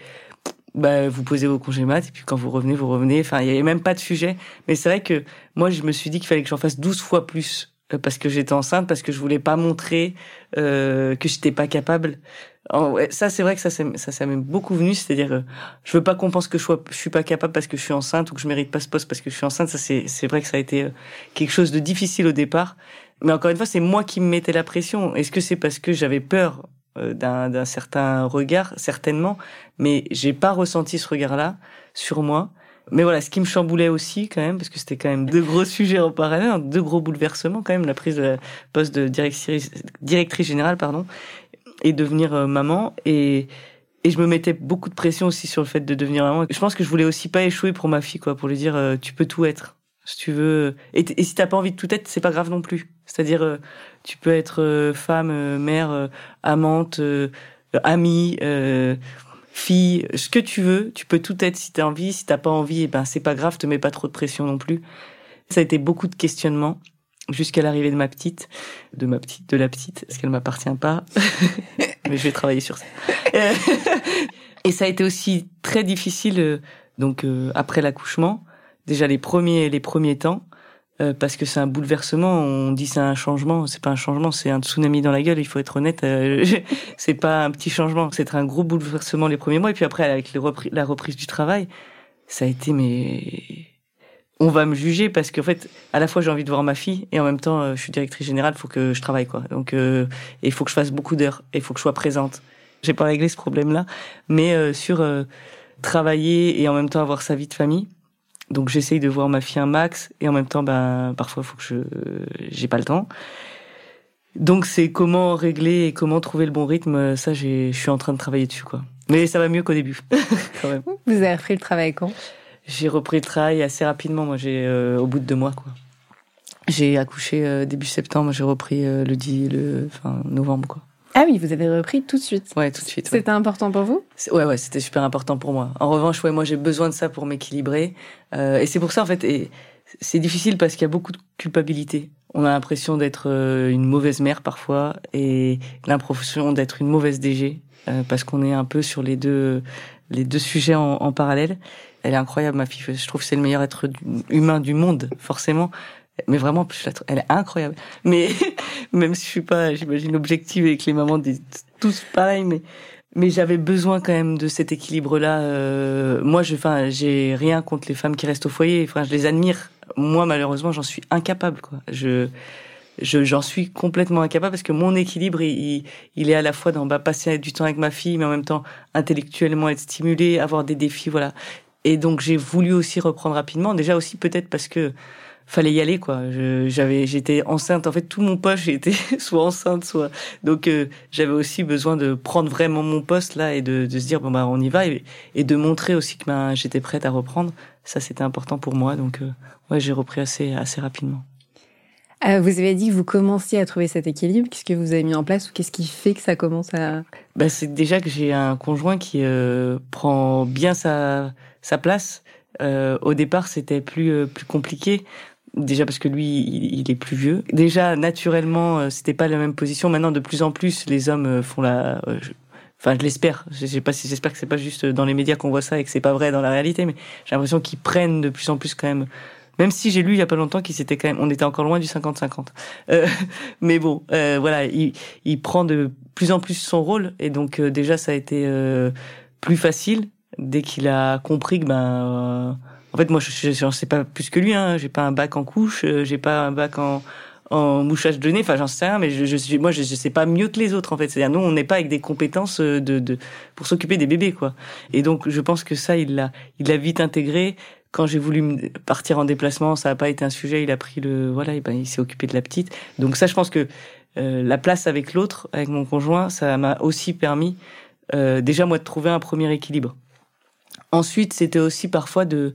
bah, vous posez vos congés maths et puis quand vous revenez, vous revenez. Enfin, il y avait même pas de sujet. Mais c'est vrai que moi, je me suis dit qu'il fallait que j'en fasse 12 fois plus euh, parce que j'étais enceinte, parce que je voulais pas montrer euh, que j'étais pas capable. ça, c'est vrai que ça, ça, m'est beaucoup venu. C'est-à-dire, euh, je veux pas qu'on pense que je, sois, suis pas capable parce que je suis enceinte ou que je mérite pas ce poste parce que je suis enceinte. Ça, c'est, vrai que ça a été euh, quelque chose de difficile au départ. Mais encore une fois, c'est moi qui me mettais la pression. Est-ce que c'est parce que j'avais peur d'un certain regard, certainement, mais j'ai pas ressenti ce regard-là sur moi. Mais voilà, ce qui me chamboulait aussi quand même, parce que c'était quand même deux gros sujets en parallèle, deux gros bouleversements quand même, la prise de poste de directrice, directrice générale, pardon, et devenir euh, maman. Et, et je me mettais beaucoup de pression aussi sur le fait de devenir maman. Je pense que je voulais aussi pas échouer pour ma fille, quoi, pour lui dire euh, tu peux tout être si tu veux. Et, si t'as pas envie de tout être, c'est pas grave non plus. C'est-à-dire, euh, tu peux être euh, femme, euh, mère, amante, amie, fille, ce que tu veux. Tu peux tout être si t'as envie. Si t'as pas envie, et eh ben c'est pas grave. Te mets pas trop de pression non plus. Ça a été beaucoup de questionnements jusqu'à l'arrivée de ma petite, de ma petite, de la petite, parce qu'elle m'appartient pas. Mais je vais travailler sur ça. et ça a été aussi très difficile. Donc après l'accouchement déjà les premiers les premiers temps euh, parce que c'est un bouleversement. On dit c'est un changement, c'est pas un changement, c'est un tsunami dans la gueule. Il faut être honnête, euh, c'est pas un petit changement. C'est un gros bouleversement les premiers mois et puis après avec la reprise du travail, ça a été mais on va me juger parce qu'en fait à la fois j'ai envie de voir ma fille et en même temps euh, je suis directrice générale, faut que je travaille quoi. Donc il faut que je fasse beaucoup d'heures et il faut que je sois présente. J'ai pas réglé ce problème là, mais sur travailler et en même temps avoir sa vie de famille donc j'essaye de voir ma fille un max et en même temps, ben parfois faut que je j'ai pas le temps. Donc c'est comment régler et comment trouver le bon rythme. Ça, je suis en train de travailler dessus quoi. Mais ça va mieux qu'au début. quand même. Vous avez repris le travail quand? J'ai repris le travail assez rapidement. Moi, j'ai euh, au bout de deux mois quoi. J'ai accouché euh, début septembre. J'ai repris euh, le 10, le fin novembre quoi. Ah oui, vous avez repris tout de suite. Ouais, tout de suite. C'était important pour vous? Ouais, ouais, c'était super important pour moi. En revanche, ouais, moi j'ai besoin de ça pour m'équilibrer. Euh, et c'est pour ça en fait, et c'est difficile parce qu'il y a beaucoup de culpabilité. On a l'impression d'être euh, une mauvaise mère parfois et l'impression d'être une mauvaise DG euh, parce qu'on est un peu sur les deux les deux sujets en, en parallèle. Elle est incroyable, ma fille. Je trouve que c'est le meilleur être humain du monde, forcément mais vraiment, elle est incroyable. Mais même si je suis pas, j'imagine, objective et que les mamans disent tous pareil, mais mais j'avais besoin quand même de cet équilibre-là. Euh, moi, je, enfin, j'ai rien contre les femmes qui restent au foyer. Enfin, je les admire. Moi, malheureusement, j'en suis incapable. Quoi. Je, je, j'en suis complètement incapable parce que mon équilibre, il, il est à la fois dans bah, passer du temps avec ma fille, mais en même temps intellectuellement être stimulé, avoir des défis, voilà. Et donc, j'ai voulu aussi reprendre rapidement. Déjà aussi peut-être parce que fallait y aller quoi. J'avais, j'étais enceinte. En fait, tout mon poste, j'étais soit enceinte, soit donc euh, j'avais aussi besoin de prendre vraiment mon poste là et de, de se dire bon bah on y va et, et de montrer aussi que ben, j'étais prête à reprendre. Ça, c'était important pour moi. Donc euh, ouais, j'ai repris assez assez rapidement. Euh, vous avez dit que vous commenciez à trouver cet équilibre. Qu'est-ce que vous avez mis en place ou qu'est-ce qui fait que ça commence à bah, c'est déjà que j'ai un conjoint qui prend bien sa sa place. Euh, au départ, c'était plus plus compliqué Déjà parce que lui, il, est plus vieux. Déjà, naturellement, euh, c'était pas la même position. Maintenant, de plus en plus, les hommes euh, font la. Euh, enfin, je l'espère. Je sais pas si j'espère que c'est pas juste dans les médias qu'on voit ça et que c'est pas vrai dans la réalité, mais j'ai l'impression qu'ils prennent de plus en plus quand même. Même si j'ai lu il y a pas longtemps qu'il s'était quand même, on était encore loin du 50-50. Euh, mais bon, euh, voilà, il, il, prend de plus en plus son rôle et donc déjà ça a été plus facile dès qu'il a compris que ben en fait, moi, je, je, sais pas plus que lui. Hein. J'ai pas un bac en couche, euh, j'ai pas un bac en, en mouchage de nez. Enfin, j'en sais rien, mais je, je, moi, je, je sais pas mieux que les autres. En fait, c'est-à-dire nous, on n'est pas avec des compétences euh, de, de pour s'occuper des bébés, quoi. Et donc, je pense que ça, il l'a, il l'a vite intégré. Quand j'ai voulu partir en déplacement, ça n'a pas été un sujet. Il a pris le, voilà, et ben, il s'est occupé de la petite. Donc ça, je pense que euh, la place avec l'autre, avec mon conjoint, ça m'a aussi permis euh, déjà moi de trouver un premier équilibre. Ensuite, c'était aussi parfois de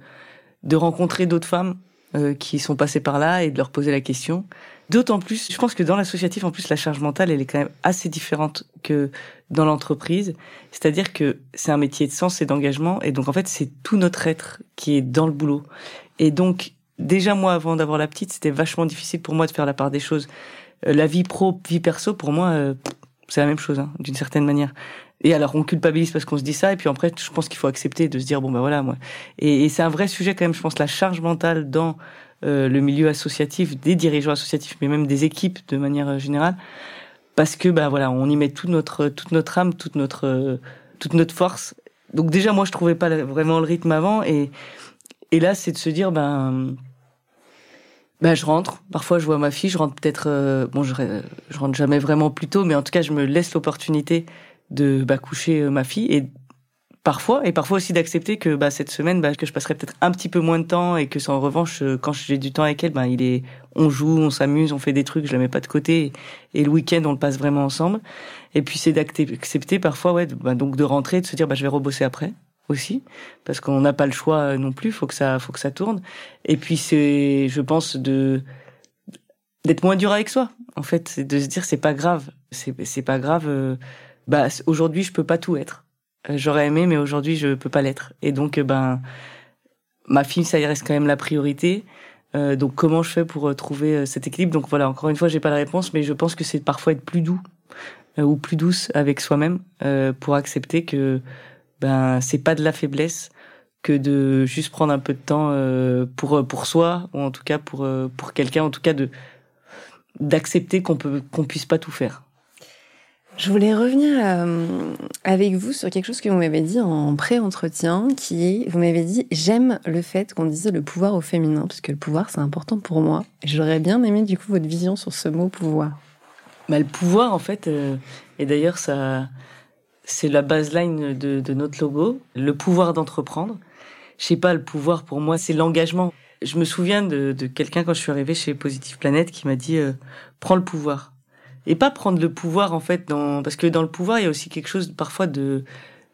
de rencontrer d'autres femmes euh, qui sont passées par là et de leur poser la question. D'autant plus, je pense que dans l'associatif, en plus, la charge mentale, elle est quand même assez différente que dans l'entreprise. C'est-à-dire que c'est un métier de sens et d'engagement, et donc en fait, c'est tout notre être qui est dans le boulot. Et donc, déjà moi, avant d'avoir la petite, c'était vachement difficile pour moi de faire la part des choses. Euh, la vie pro, vie perso, pour moi, euh, c'est la même chose, hein, d'une certaine manière. Et alors on culpabilise parce qu'on se dit ça, et puis après je pense qu'il faut accepter de se dire bon ben voilà moi. Et, c'est un vrai sujet quand même, je pense la charge mentale dans euh, le milieu associatif, des dirigeants associatifs, mais même des équipes de manière euh, générale, parce que ben voilà on y met toute notre toute notre âme, toute notre euh, toute notre force. Donc déjà moi je trouvais pas vraiment le rythme avant, et et là c'est de se dire ben ben, je rentre. Parfois, je vois ma fille. Je rentre peut-être. Bon, je, je rentre jamais vraiment plus tôt, mais en tout cas, je me laisse l'opportunité de bah, coucher euh, ma fille et parfois et parfois aussi d'accepter que bah, cette semaine bah, que je passerai peut-être un petit peu moins de temps et que en revanche euh, quand j'ai du temps avec elle bah, il est on joue on s'amuse on fait des trucs je la mets pas de côté et, le week-end on le passe vraiment ensemble. Et puis c'est d'accepter parfois ouais bah, donc de rentrer de se dire bah je vais rebosser après aussi parce qu'on n'a pas le choix euh, non plus faut que ça faut que ça tourne. Et puis c'est je pense de d'être moins dur avec soi en fait de se dire c'est pas grave c'est pas grave bah aujourd'hui je peux pas tout être. Euh, j'aurais aimé, mais aujourd'hui je peux pas l'être. Et donc euh, ben ma fille, ça y reste quand même la priorité. Euh, donc comment je fais pour trouver cet équilibre? Donc voilà, encore une fois, j'ai pas la réponse, mais je pense que c'est parfois être plus doux ou plus douce avec soi-même pour accepter que ben c'est pas de la faiblesse que de juste prendre un peu de temps pour pour soi ou en tout cas pour pour quelqu'un, en tout cas de d'accepter qu'on peut qu'on puisse pas tout faire. Je voulais revenir euh, avec vous sur quelque chose que vous m'avez dit en pré-entretien, qui est, vous m'avez dit, j'aime le fait qu'on dise le pouvoir au féminin, parce que le pouvoir, c'est important pour moi. J'aurais bien aimé, du coup, votre vision sur ce mot pouvoir. Bah, le pouvoir, en fait, euh, et d'ailleurs, ça, c'est la baseline de, notre logo, le pouvoir d'entreprendre. Je sais pas, le pouvoir, pour moi, c'est l'engagement. Je me souviens de, de quelqu'un, quand je suis arrivée chez Positive Planète, qui m'a dit, euh, prends le pouvoir et pas prendre le pouvoir en fait dans parce que dans le pouvoir il y a aussi quelque chose parfois de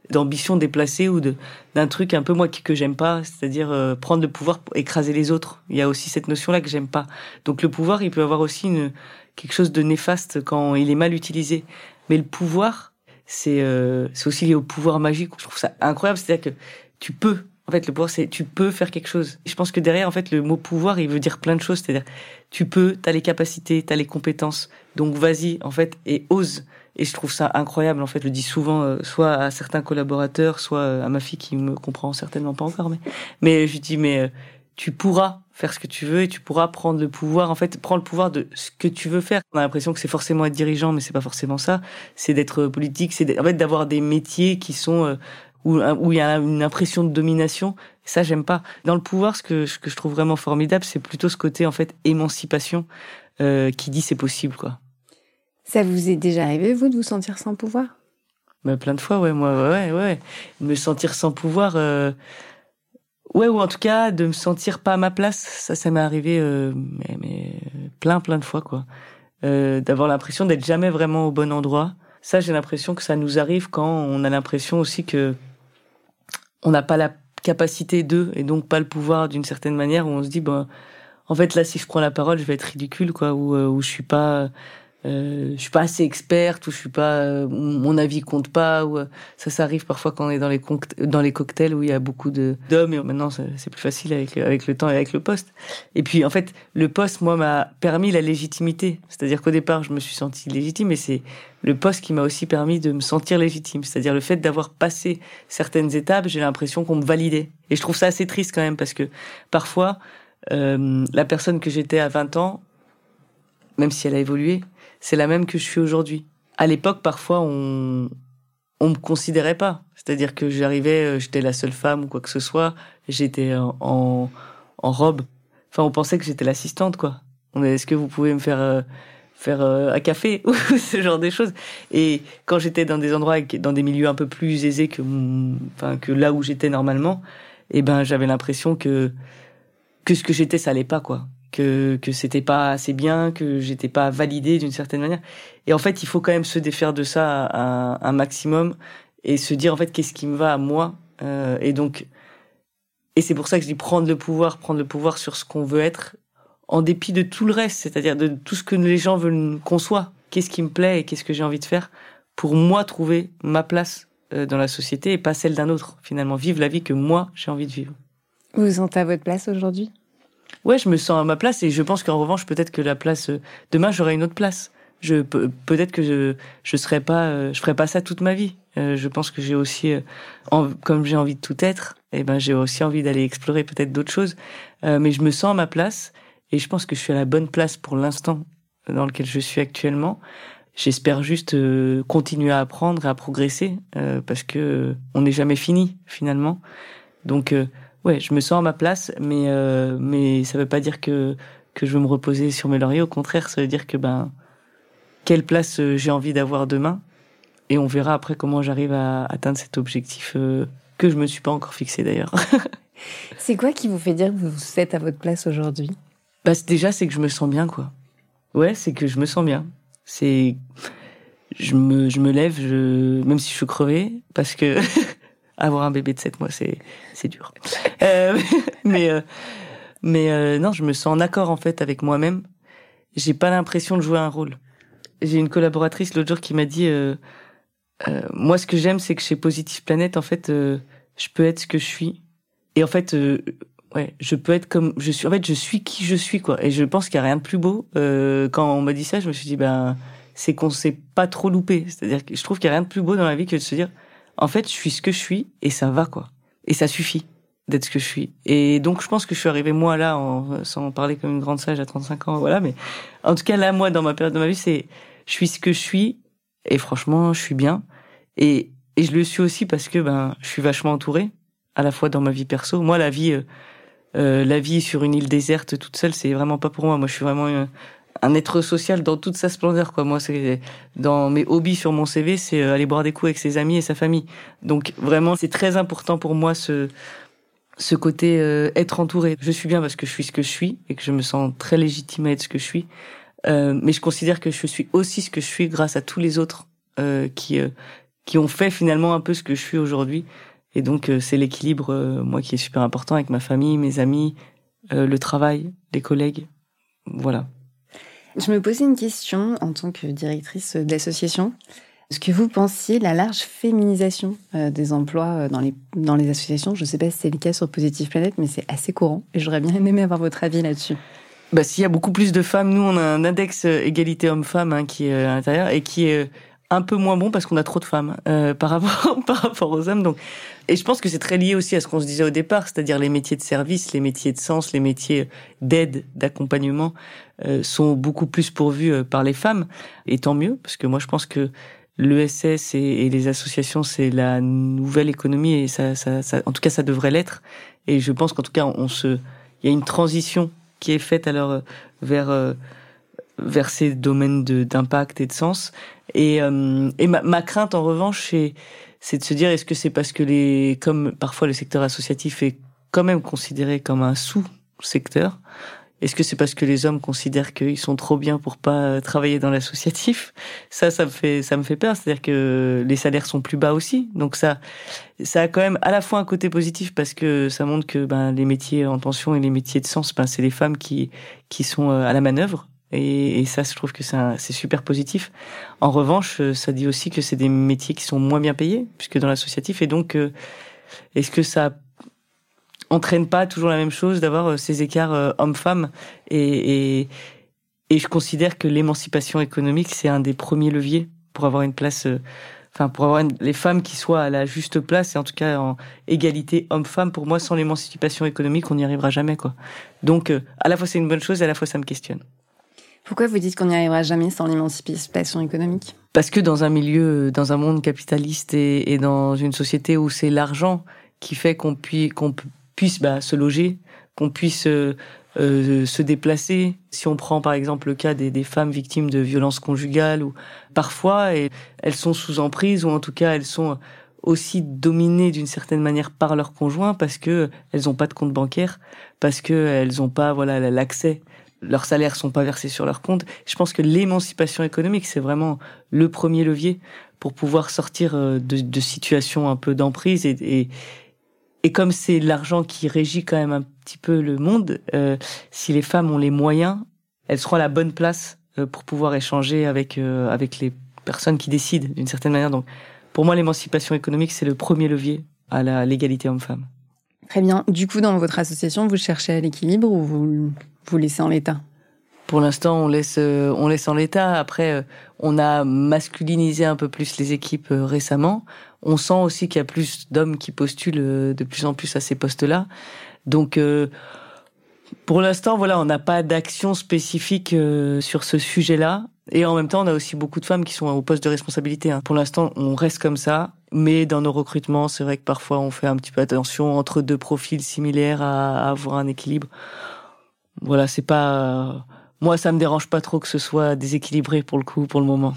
d'ambition déplacée ou de d'un truc un peu moi qui que j'aime pas. C'est-à-dire euh, prendre le pouvoir pour écraser les autres. Il y a aussi cette notion là que j'aime pas. Donc le pouvoir il peut avoir aussi une quelque chose de néfaste quand il est mal utilisé. Mais le pouvoir c'est euh, c'est aussi lié au pouvoir magique. Je trouve ça incroyable. C'est-à-dire que tu peux en fait, le pouvoir, c'est tu peux faire quelque chose. Je pense que derrière, en fait, le mot pouvoir, il veut dire plein de choses. C'est-à-dire, tu peux, t'as les capacités, t'as les compétences. Donc, vas-y, en fait, et ose. Et je trouve ça incroyable. En fait, je le dis souvent, euh, soit à certains collaborateurs, soit euh, à ma fille qui me comprend certainement pas encore. Mais, mais je dis, mais euh, tu pourras faire ce que tu veux et tu pourras prendre le pouvoir. En fait, prendre le pouvoir de ce que tu veux faire. On a l'impression que c'est forcément être dirigeant, mais c'est pas forcément ça. C'est d'être politique, c'est en fait d'avoir des métiers qui sont où, où il y a une impression de domination. Ça, j'aime pas. Dans le pouvoir, ce que, ce que je trouve vraiment formidable, c'est plutôt ce côté en fait émancipation euh, qui dit c'est possible, quoi. Ça vous est déjà arrivé, vous, de vous sentir sans pouvoir? Bah, Plein de fois, ouais, moi, ouais, ouais. Me sentir sans pouvoir. Euh, Ouais, ou en tout cas de me sentir pas à ma place. Ça, ça m'est arrivé, euh, mais, mais, plein, plein de fois, quoi. Euh, D'avoir l'impression d'être jamais vraiment au bon endroit. Ça, j'ai l'impression que ça nous arrive quand on a l'impression aussi que on n'a pas la capacité d'eux et donc pas le pouvoir d'une certaine manière où on se dit, bon, en fait, là, si je prends la parole, je vais être ridicule, quoi, ou, euh, ou je suis pas, euh, je suis pas assez experte ou je suis pas euh, mon avis compte pas ou euh, ça ça arrive parfois quand on est dans les dans les cocktails où il y a beaucoup de d'hommes et maintenant c'est plus facile avec avec le temps et avec le poste. Et puis en fait le poste moi m'a permis la légitimité. C'est-à-dire qu'au départ je me suis senti légitime et c'est le poste qui m'a aussi permis de me sentir légitime. C'est-à-dire le fait d'avoir passé certaines étapes j'ai l'impression qu'on me validait. Et je trouve ça assez triste quand même parce que parfois euh, la personne que j'étais à 20 ans même si elle a évolué c'est la même que je suis aujourd'hui. À l'époque, parfois, on on me considérait pas. C'est-à-dire que j'arrivais, euh, j'étais la seule femme ou quoi que ce soit. J'étais en, en, robe. Enfin, on pensait que j'étais l'assistante, quoi. Est-ce que vous pouvez me faire euh, faire euh, un café ou ce genre de choses. Et quand j'étais dans des endroits, dans des milieux un peu plus aisés que, enfin, que là où j'étais normalement, eh ben, j'avais l'impression que que ce que j'étais, ça allait pas, quoi que que c'était pas assez bien, que j'étais pas validé d'une certaine manière. Et en fait, il faut quand même se défaire de ça un, un maximum et se dire en fait qu'est-ce qui me va à moi. Euh, et donc, et c'est pour ça que je dis prendre le pouvoir, prendre le pouvoir sur ce qu'on veut être, en dépit de tout le reste, c'est-à-dire de tout ce que les gens veulent qu'on soit. Qu'est-ce qui me plaît et qu'est-ce que j'ai envie de faire pour moi trouver ma place euh, dans la société et pas celle d'un autre. Finalement, vivre la vie que moi j'ai envie de vivre. Vous vous sentez à votre place aujourd'hui? Ouais, je me sens à ma place et je pense qu'en revanche, peut-être que la place euh, demain, j'aurai une autre place. Je peut-être que je je serai pas, euh, je ferai pas ça toute ma vie. Euh, je pense que j'ai aussi, comme j'ai envie de tout être, et eh ben j'ai aussi envie d'aller explorer peut-être d'autres choses. mais je me sens à ma place et je pense que je suis à la bonne place pour l'instant dans lequel je suis actuellement. J'espère juste continuer à apprendre et à progresser parce que on n'est jamais fini finalement. Donc ouais, je me sens à ma place, mais euh, mais ça veut pas dire que que je veux me reposer sur mes lauriers. Au contraire, ça veut dire que ben quelle place euh, j'ai envie d'avoir demain, et on verra après comment j'arrive à atteindre cet objectif euh, que je me suis pas encore fixé d'ailleurs. c'est quoi qui vous fait dire que vous êtes à votre place aujourd'hui? Bah déjà c'est que je me sens bien quoi. Ouais, c'est que je me sens bien. C'est je me je me lève, je même si je suis crevé parce que avoir un bébé de 7 mois, c'est c'est dur. Euh, mais euh, mais euh, non, je me sens en accord en fait avec moi-même. J'ai pas l'impression de jouer un rôle. J'ai une collaboratrice l'autre jour qui m'a dit moi ce que j'aime c'est que chez Positive Planète en fait je peux être ce que je suis et en fait ouais, je peux être comme je suis en fait je suis qui je suis quoi et je pense qu'il y a rien de plus beau quand on m'a dit ça, je me suis dit ben c'est qu'on s'est pas trop loupé, c'est-à-dire que je trouve qu'il y a rien de plus beau dans la vie que de se dire en fait, je suis ce que je suis et ça va quoi. Et ça suffit d'être ce que je suis. Et donc, je pense que je suis arrivé moi là, en, sans parler comme une grande sage à 35 ans, voilà. Mais en tout cas, là, moi, dans ma période de ma vie, c'est, je suis ce que je suis et franchement, je suis bien. Et, et je le suis aussi parce que ben, je suis vachement entouré, à la fois dans ma vie perso. Moi, la vie, euh, euh la vie sur une île déserte toute seule, c'est vraiment pas pour moi. Moi, je suis vraiment euh, un être social dans toute sa splendeur quoi. Moi c'est dans mes hobbies sur mon CV c'est euh, aller boire des coups avec ses amis et sa famille. Donc vraiment c'est très important pour moi ce ce côté euh, être entouré. Je suis bien parce que je suis ce que je suis et que je me sens très légitime à être ce que je suis. Euh, mais je considère que je suis aussi ce que je suis grâce à tous les autres euh, qui euh, qui ont fait finalement un peu ce que je suis aujourd'hui. Et donc c'est l'équilibre moi qui est super important avec ma famille mes amis le travail les collègues. Voilà je me posais une question en tant que directrice de l'association. Est-ce que vous pensiez la large féminisation euh, des emplois euh, dans les, associations? Je ne sais pas si c'est le cas sur Positive Planète, mais c'est assez courant. Et j'aurais bien aimé avoir votre avis là-dessus. Bah, s'il y a beaucoup plus de femmes, nous, on a un index euh, égalité homme-femme hein, qui est à l'intérieur et qui est un peu moins bon parce qu'on a trop de femmes euh, par rapport par rapport aux hommes. Donc, et je pense que c'est très lié aussi à ce qu'on se disait au départ, c'est-à-dire les métiers de service, les métiers de sens, les métiers d'aide, d'accompagnement euh, sont beaucoup plus pourvus euh, par les femmes. Et tant mieux, parce que moi je pense que l'ESS et, les associations c'est la nouvelle économie et ça, ça, ça, en tout cas ça devrait l'être. Et je pense qu'en tout cas on se, il y a une transition qui est faite alors vers vers ces domaines d'impact et de sens. Et, euh, et ma, ma, crainte, en revanche, c'est, c'est de se dire est-ce que c'est parce que les, comme parfois le secteur associatif est quand même considéré comme un sous-secteur, est-ce que c'est parce que les hommes considèrent qu'ils sont trop bien pour pas travailler dans l'associatif? Ça, ça me fait, ça me fait peur. C'est-à-dire que les salaires sont plus bas aussi. Donc ça, ça a quand même à la fois un côté positif parce que ça montre que ben les métiers en tension et les métiers de sens, ben c'est les femmes qui qui sont euh, à la manœuvre et, et, ça, je trouve que c'est super positif. En revanche, euh, ça dit aussi que c'est des métiers qui sont moins bien payés, puisque dans l'associatif. Et donc, euh, est-ce que ça entraîne pas toujours la même chose d'avoir euh, ces écarts hommes-femmes? Et, et, et, je considère que l'émancipation économique, c'est un des premiers leviers pour avoir une place, enfin pour avoir les femmes qui soient à la juste place et en tout cas en égalité homme-femme. Pour moi, sans l'émancipation économique, on n'y arrivera jamais, quoi. Donc, à la fois c'est une bonne chose, et à la fois ça me questionne. Pourquoi vous dites qu'on n'y arrivera jamais sans l'émancipation économique? Parce que dans un milieu, dans un monde capitaliste et, dans une société où c'est l'argent qui fait qu'on puisse, bah, se loger, qu'on puisse euh, euh, se déplacer. Si on prend par exemple le cas des, femmes victimes de violences conjugales, ou parfois elles sont sous emprise ou en tout cas elles sont aussi dominées d'une certaine manière par leur conjoint parce que elles n'ont pas de compte bancaire, parce que elles n'ont pas voilà l'accès leurs salaires sont pas versés sur leur compte. Je pense que l'émancipation économique, c'est vraiment le premier levier pour pouvoir sortir euh, de, de situations un peu d'emprise et, et, et comme c'est l'argent qui régit quand même un petit peu le monde, euh, si les femmes ont les moyens, elles seront à la bonne place euh, pour pouvoir échanger avec avec les personnes qui décident d'une certaine manière. Donc, pour moi, l'émancipation économique, c'est le premier levier à l'égalité homme-femme. Très bien. Du coup, dans votre association, vous cherchez à l'équilibre ou vous vous laissez en l'état? Pour l'instant, on laisse, euh, on laisse en l'état. Après, euh, on a masculinisé un peu plus les équipes euh, récemment. On sent aussi qu'il y a plus d'hommes qui postulent de plus en plus à ces postes-là. Donc, pour l'instant, voilà, on n'a pas d'action spécifique sur ce sujet-là. Et en même temps, on a aussi beaucoup de femmes qui sont au poste de responsabilité. Hein. Pour l'instant, on reste comme ça. Mais dans nos recrutements, c'est vrai que parfois, on fait un petit peu attention entre deux profils similaires à, à avoir un équilibre voilà, c'est pas. Moi, ça me dérange pas trop que ce soit déséquilibré pour le coup, pour le moment.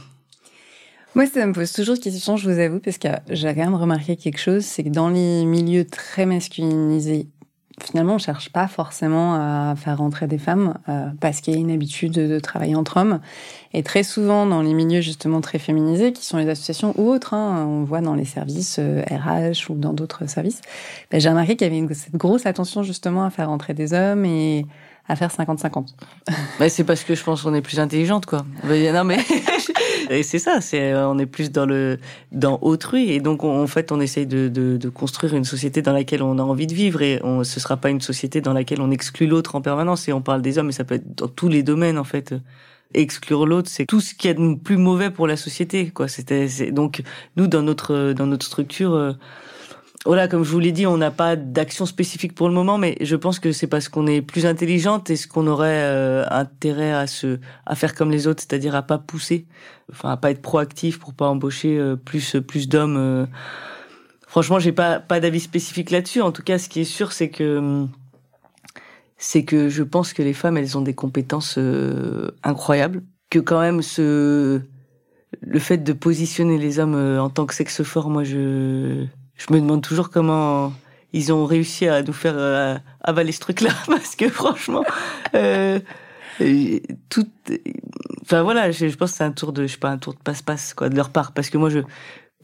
Moi, ça me pose toujours question, je vous avoue, parce que j'ai quand même remarqué quelque chose, c'est que dans les milieux très masculinisés, finalement, on cherche pas forcément à faire rentrer des femmes euh, parce qu'il y a une habitude de, travailler entre hommes. Et très souvent, dans les milieux justement très féminisés, qui sont les associations ou autres, hein, on voit dans les services RH euh, ou dans d'autres services, ben, j'ai remarqué qu'il y avait une, cette grosse attention justement à faire rentrer des hommes et à faire 50-50. bah, c'est parce que je pense qu'on est plus intelligente, quoi. Non, mais et c'est ça, c'est euh, on est plus dans le dans autrui et donc en fait on essaye de, de, de, construire une société dans laquelle on a envie de vivre et on, ce sera pas une société dans laquelle on exclut l'autre en permanence et on parle des hommes mais ça peut être dans tous les domaines en fait exclure l'autre, c'est tout ce qui est de plus mauvais pour la société, quoi. C'était, donc nous dans notre dans notre structure, euh, voilà, comme je vous l'ai dit, on n'a pas d'action spécifique pour le moment, mais je pense que c'est parce qu'on est plus intelligente et ce qu'on aurait euh, intérêt à se, à faire comme les autres, c'est-à-dire à pas pousser, enfin à pas être proactif pour pas embaucher euh, plus plus d'hommes. Euh. Franchement, j'ai pas pas d'avis spécifique là-dessus. En tout cas, ce qui est sûr, c'est que c'est que je pense que les femmes, elles ont des compétences incroyables, que quand même ce le fait de positionner les hommes en tant que sexe fort, moi je je me demande toujours comment ils ont réussi à nous faire euh, avaler ce truc-là, parce que franchement, euh, tout, enfin voilà, je, pense que c'est un tour de, je sais pas, un tour de passe-passe quoi de leur part, parce que moi je,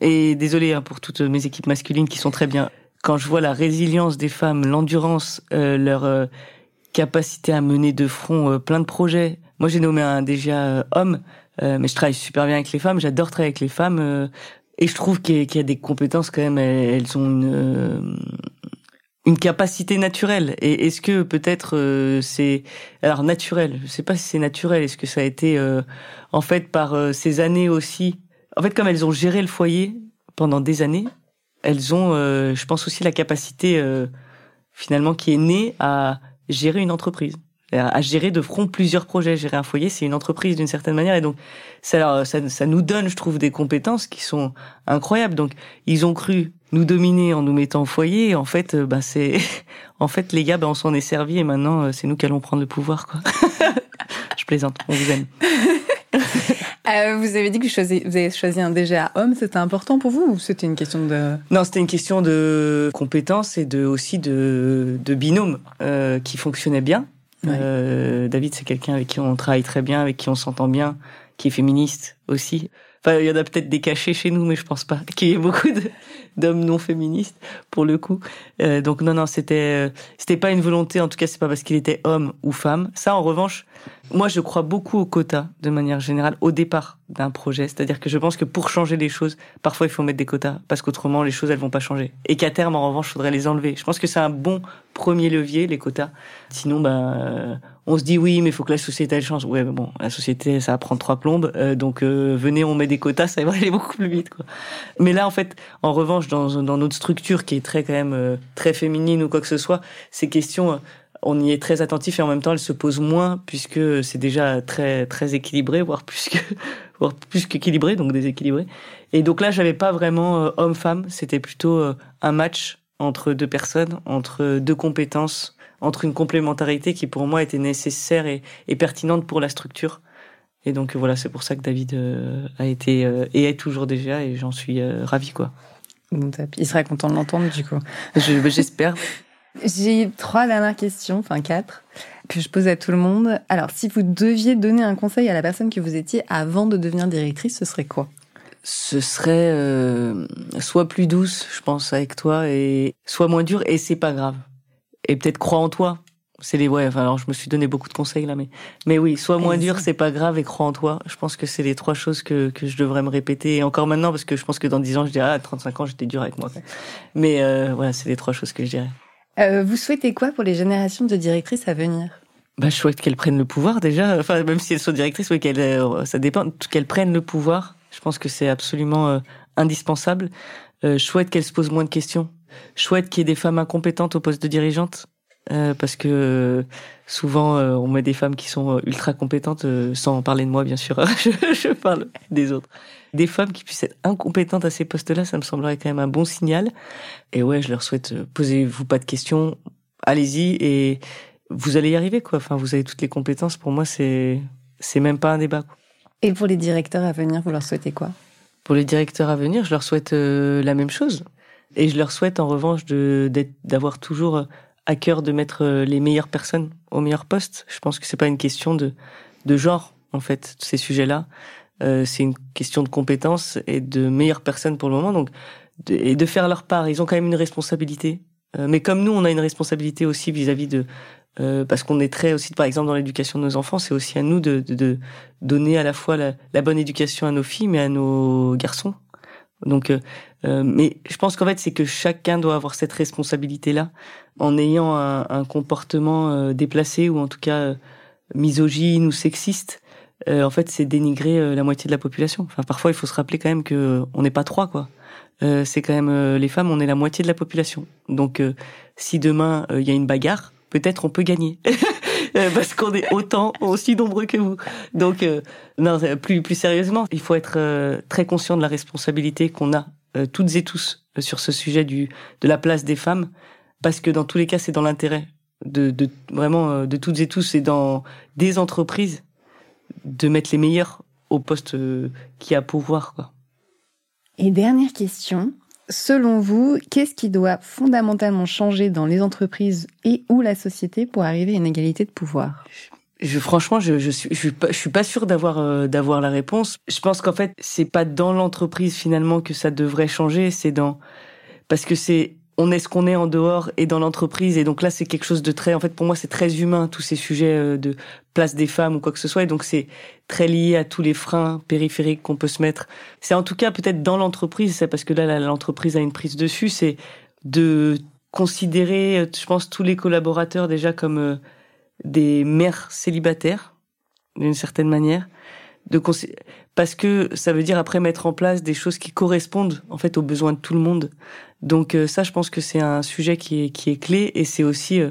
et désolé hein, pour toutes mes équipes masculines qui sont très bien. Quand je vois la résilience des femmes, l'endurance, euh, leur euh, capacité à mener de front plein de projets. Moi, j'ai nommé un déjà homme, mais je travaille super bien avec les femmes. J'adore travailler avec les femmes. Et je trouve qu'il y, a des compétences quand même, elles, ont une, euh, une capacité naturelle. Et est-ce que peut-être euh, c'est alors naturel Je sais pas si c'est naturel. Est-ce que ça a été euh, en fait par ces années aussi en fait, comme elles ont géré le foyer pendant des années, elles ont, euh, je pense aussi la capacité euh, finalement qui est née à gérer une entreprise, à gérer de front plusieurs projets. Gérer un foyer, c'est une entreprise d'une certaine manière, et donc ça, ça, ça nous donne, je trouve, des compétences qui sont incroyables. Donc ils ont cru nous dominer en nous mettant au foyer. Et en fait, euh, bah c'est, en fait les gars, bah, on s'en est servi et maintenant c'est nous qui allons prendre le pouvoir, quoi. je plaisante, on vous aime. Euh, vous avez dit que vous, vous avez choisi un DGA homme. C'était important pour vous ou c'était une question de... Non, c'était une question de compétences et de, aussi de, de binôme euh, qui fonctionnait bien. Euh, David, c'est quelqu'un avec qui on travaille très bien, avec qui on s'entend bien, qui est féministe aussi. Enfin, il y en a peut-être des cachés chez nous, mais je pense pas qu'il y ait beaucoup d'hommes non féministes pour le coup. Euh, donc non, non, c'était euh, c'était pas une volonté. En tout cas, c'est pas parce qu'il était homme ou femme. Ça, en revanche, moi, je crois beaucoup aux quotas de manière générale au départ d'un projet. C'est-à-dire que je pense que pour changer les choses, parfois il faut mettre des quotas parce qu'autrement les choses elles vont pas changer. Et qu'à terme, en revanche, il faudrait les enlever. Je pense que c'est un bon premier levier les quotas. Sinon, ben on se dit oui, mais il faut que la société elle change. Ouais, mais bon, la société ça va prendre trois plombes, euh, donc euh, venez, on met des quotas, ça va aller beaucoup plus vite. Quoi. Mais là, en fait, en revanche, dans, dans notre structure qui est très quand même euh, très féminine ou quoi que ce soit, ces questions, on y est très attentif et en même temps, elles se posent moins puisque c'est déjà très très équilibré, voire plus que voire plus qu'équilibré, donc déséquilibré. Et donc là, j'avais pas vraiment homme-femme, c'était plutôt un match entre deux personnes, entre deux compétences entre une complémentarité qui pour moi était nécessaire et, et pertinente pour la structure. Et donc voilà, c'est pour ça que David euh, a été euh, et est toujours déjà et j'en suis euh, ravi quoi. Il serait content de l'entendre du coup. J'espère. J'ai trois dernières questions, enfin quatre, que je pose à tout le monde. Alors, si vous deviez donner un conseil à la personne que vous étiez avant de devenir directrice, ce serait quoi? Ce serait soit plus douce, je pense, avec toi, et soit moins dur, et c'est pas grave et peut-être crois en toi. C'est les ouais. Enfin, alors je me suis donné beaucoup de conseils là, mais mais oui, sois moins dur, c'est pas grave et crois en toi. Je pense que c'est les trois choses que que je devrais me répéter et encore maintenant parce que je pense que dans 10 ans je dirais ah 35 ans j'étais dur avec moi. Mais euh, voilà, c'est les trois choses que je dirais. Euh, vous souhaitez quoi pour les générations de directrices à venir? Bah, je souhaite qu'elles prennent le pouvoir déjà. Enfin, même si elles sont directrices, oui, qu'elles, euh, ça dépend, qu'elles prennent le pouvoir. Je pense que c'est absolument euh, indispensable. Je souhaite qu'elles se posent moins de questions chouette qu'il y ait des femmes incompétentes au poste de dirigeante. Euh, parce que euh, souvent euh, on met des femmes qui sont ultra compétentes, sans parler de moi bien sûr, je, je, parle des autres. Des femmes qui puissent être incompétentes à ces postes-là, ça me semblerait quand même un bon signal. Et ouais, je leur souhaite, posez-vous pas de questions, allez-y et vous allez y arriver quoi. Enfin, vous avez toutes les compétences. Pour moi, c'est c'est même pas un débat. Quoi. Et pour les directeurs à venir, vous leur souhaitez quoi? Pour les directeurs à venir, je leur souhaite la même chose et je leur souhaite en revanche d'avoir toujours à cœur de mettre euh, les meilleures personnes au meilleur poste. Je pense que c'est pas une question de, de genre en fait ces sujets-là. Euh, c'est une question de compétences et de meilleures personnes pour le moment. Donc de, et de faire leur part. Ils ont quand même une responsabilité. Euh, mais comme nous, on a une responsabilité aussi vis-à-vis de euh, parce qu'on est très aussi, par exemple, dans l'éducation de nos enfants, c'est aussi à nous de, de, de donner à la fois la, la, bonne éducation à nos filles, mais à nos garçons. Donc, euh, euh, mais je pense qu'en fait, c'est que chacun doit avoir cette responsabilité-là, en ayant un, un comportement euh, déplacé ou en tout cas misogyne ou sexiste. en fait, c'est dénigrer la moitié de la population. Enfin, parfois, il faut se rappeler quand même que on n'est pas trois, quoi. c'est quand même les femmes, on est la moitié de la population. Donc, si demain il y a une bagarre, peut-être on peut gagner. Euh, parce qu'on est autant aussi nombreux que vous. Donc euh, non, plus plus sérieusement, il faut être euh, très conscient de la responsabilité qu'on a toutes et tous sur ce sujet du de la place des femmes, parce que dans tous les cas, c'est dans l'intérêt de, de vraiment de toutes et tous et dans des entreprises de mettre les meilleurs au poste qui a pouvoir. Quoi. Et dernière question, Selon vous, qu'est-ce qui doit fondamentalement changer dans les entreprises et ou la société pour arriver à une égalité de pouvoir? Je, franchement, je, je suis, je suis pas, je suis pas sûr d'avoir, euh, d'avoir la réponse. Je pense qu'en fait, c'est pas dans l'entreprise finalement que ça devrait changer, c'est dans, parce que c'est, on est ce qu'on est en dehors et dans l'entreprise. Et donc là, c'est quelque chose de très, en fait, pour moi, c'est très humain, tous ces sujets euh, de place des femmes ou quoi que ce soit. Et donc, c'est très lié à tous les freins périphériques qu'on peut se mettre. C'est en tout cas peut-être dans l'entreprise, c'est parce que là, l'entreprise a une prise dessus, c'est de considérer, je pense, tous les collaborateurs déjà comme euh, des mères célibataires, d'une certaine manière, de parce que ça veut dire après mettre en place des choses qui correspondent en fait aux besoins de tout le monde. Donc euh, ça, je pense que c'est un sujet qui est qui est clé et c'est aussi euh,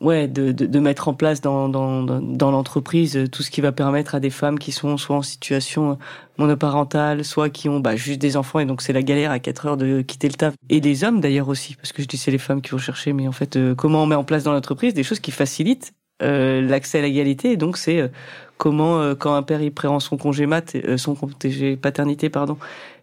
ouais de, de, de, mettre en place dans dans dans l'entreprise euh, tout ce qui va permettre à des femmes qui sont soit en situation monoparentale, soit qui ont bah, juste des enfants et donc c'est la galère à 4 heures de quitter le taf et les hommes d'ailleurs aussi parce que je dis c'est les femmes qui vont chercher mais en fait comment on met en place dans l'entreprise des choses qui facilitent euh, l'accès à l'égalité. Et donc c'est euh, comment euh, quand un père il prend son congé mat, son congé paternité pardon,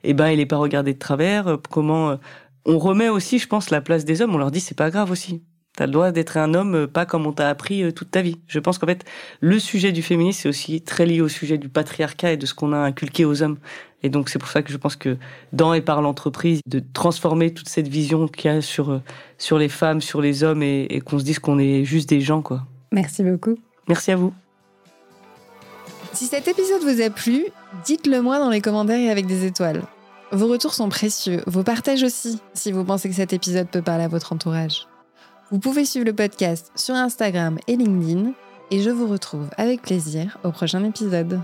et eh ben il est pas regardé de travers. comment on remet aussi, je pense, la place des hommes. On leur dit c'est pas grave aussi. T'as le droit d'être un homme, pas comme on t'a appris toute ta vie. Je pense qu'en fait, le sujet du féminisme, c'est aussi très lié au sujet du patriarcat et de ce qu'on a inculqué aux hommes. Et donc, c'est pour ça que je pense que dans et par l'entreprise, de transformer toute cette vision qu'il y a sur, sur les femmes, sur les hommes et, et qu'on se dise qu'on est juste des gens, quoi. Merci beaucoup. Merci à vous. Si cet épisode vous a plu, dites-le moi dans les commentaires et avec des étoiles. Vos retours sont précieux, vos partages aussi, si vous pensez que cet épisode peut parler à votre entourage. Vous pouvez suivre le podcast sur Instagram et LinkedIn, et je vous retrouve avec plaisir au prochain épisode.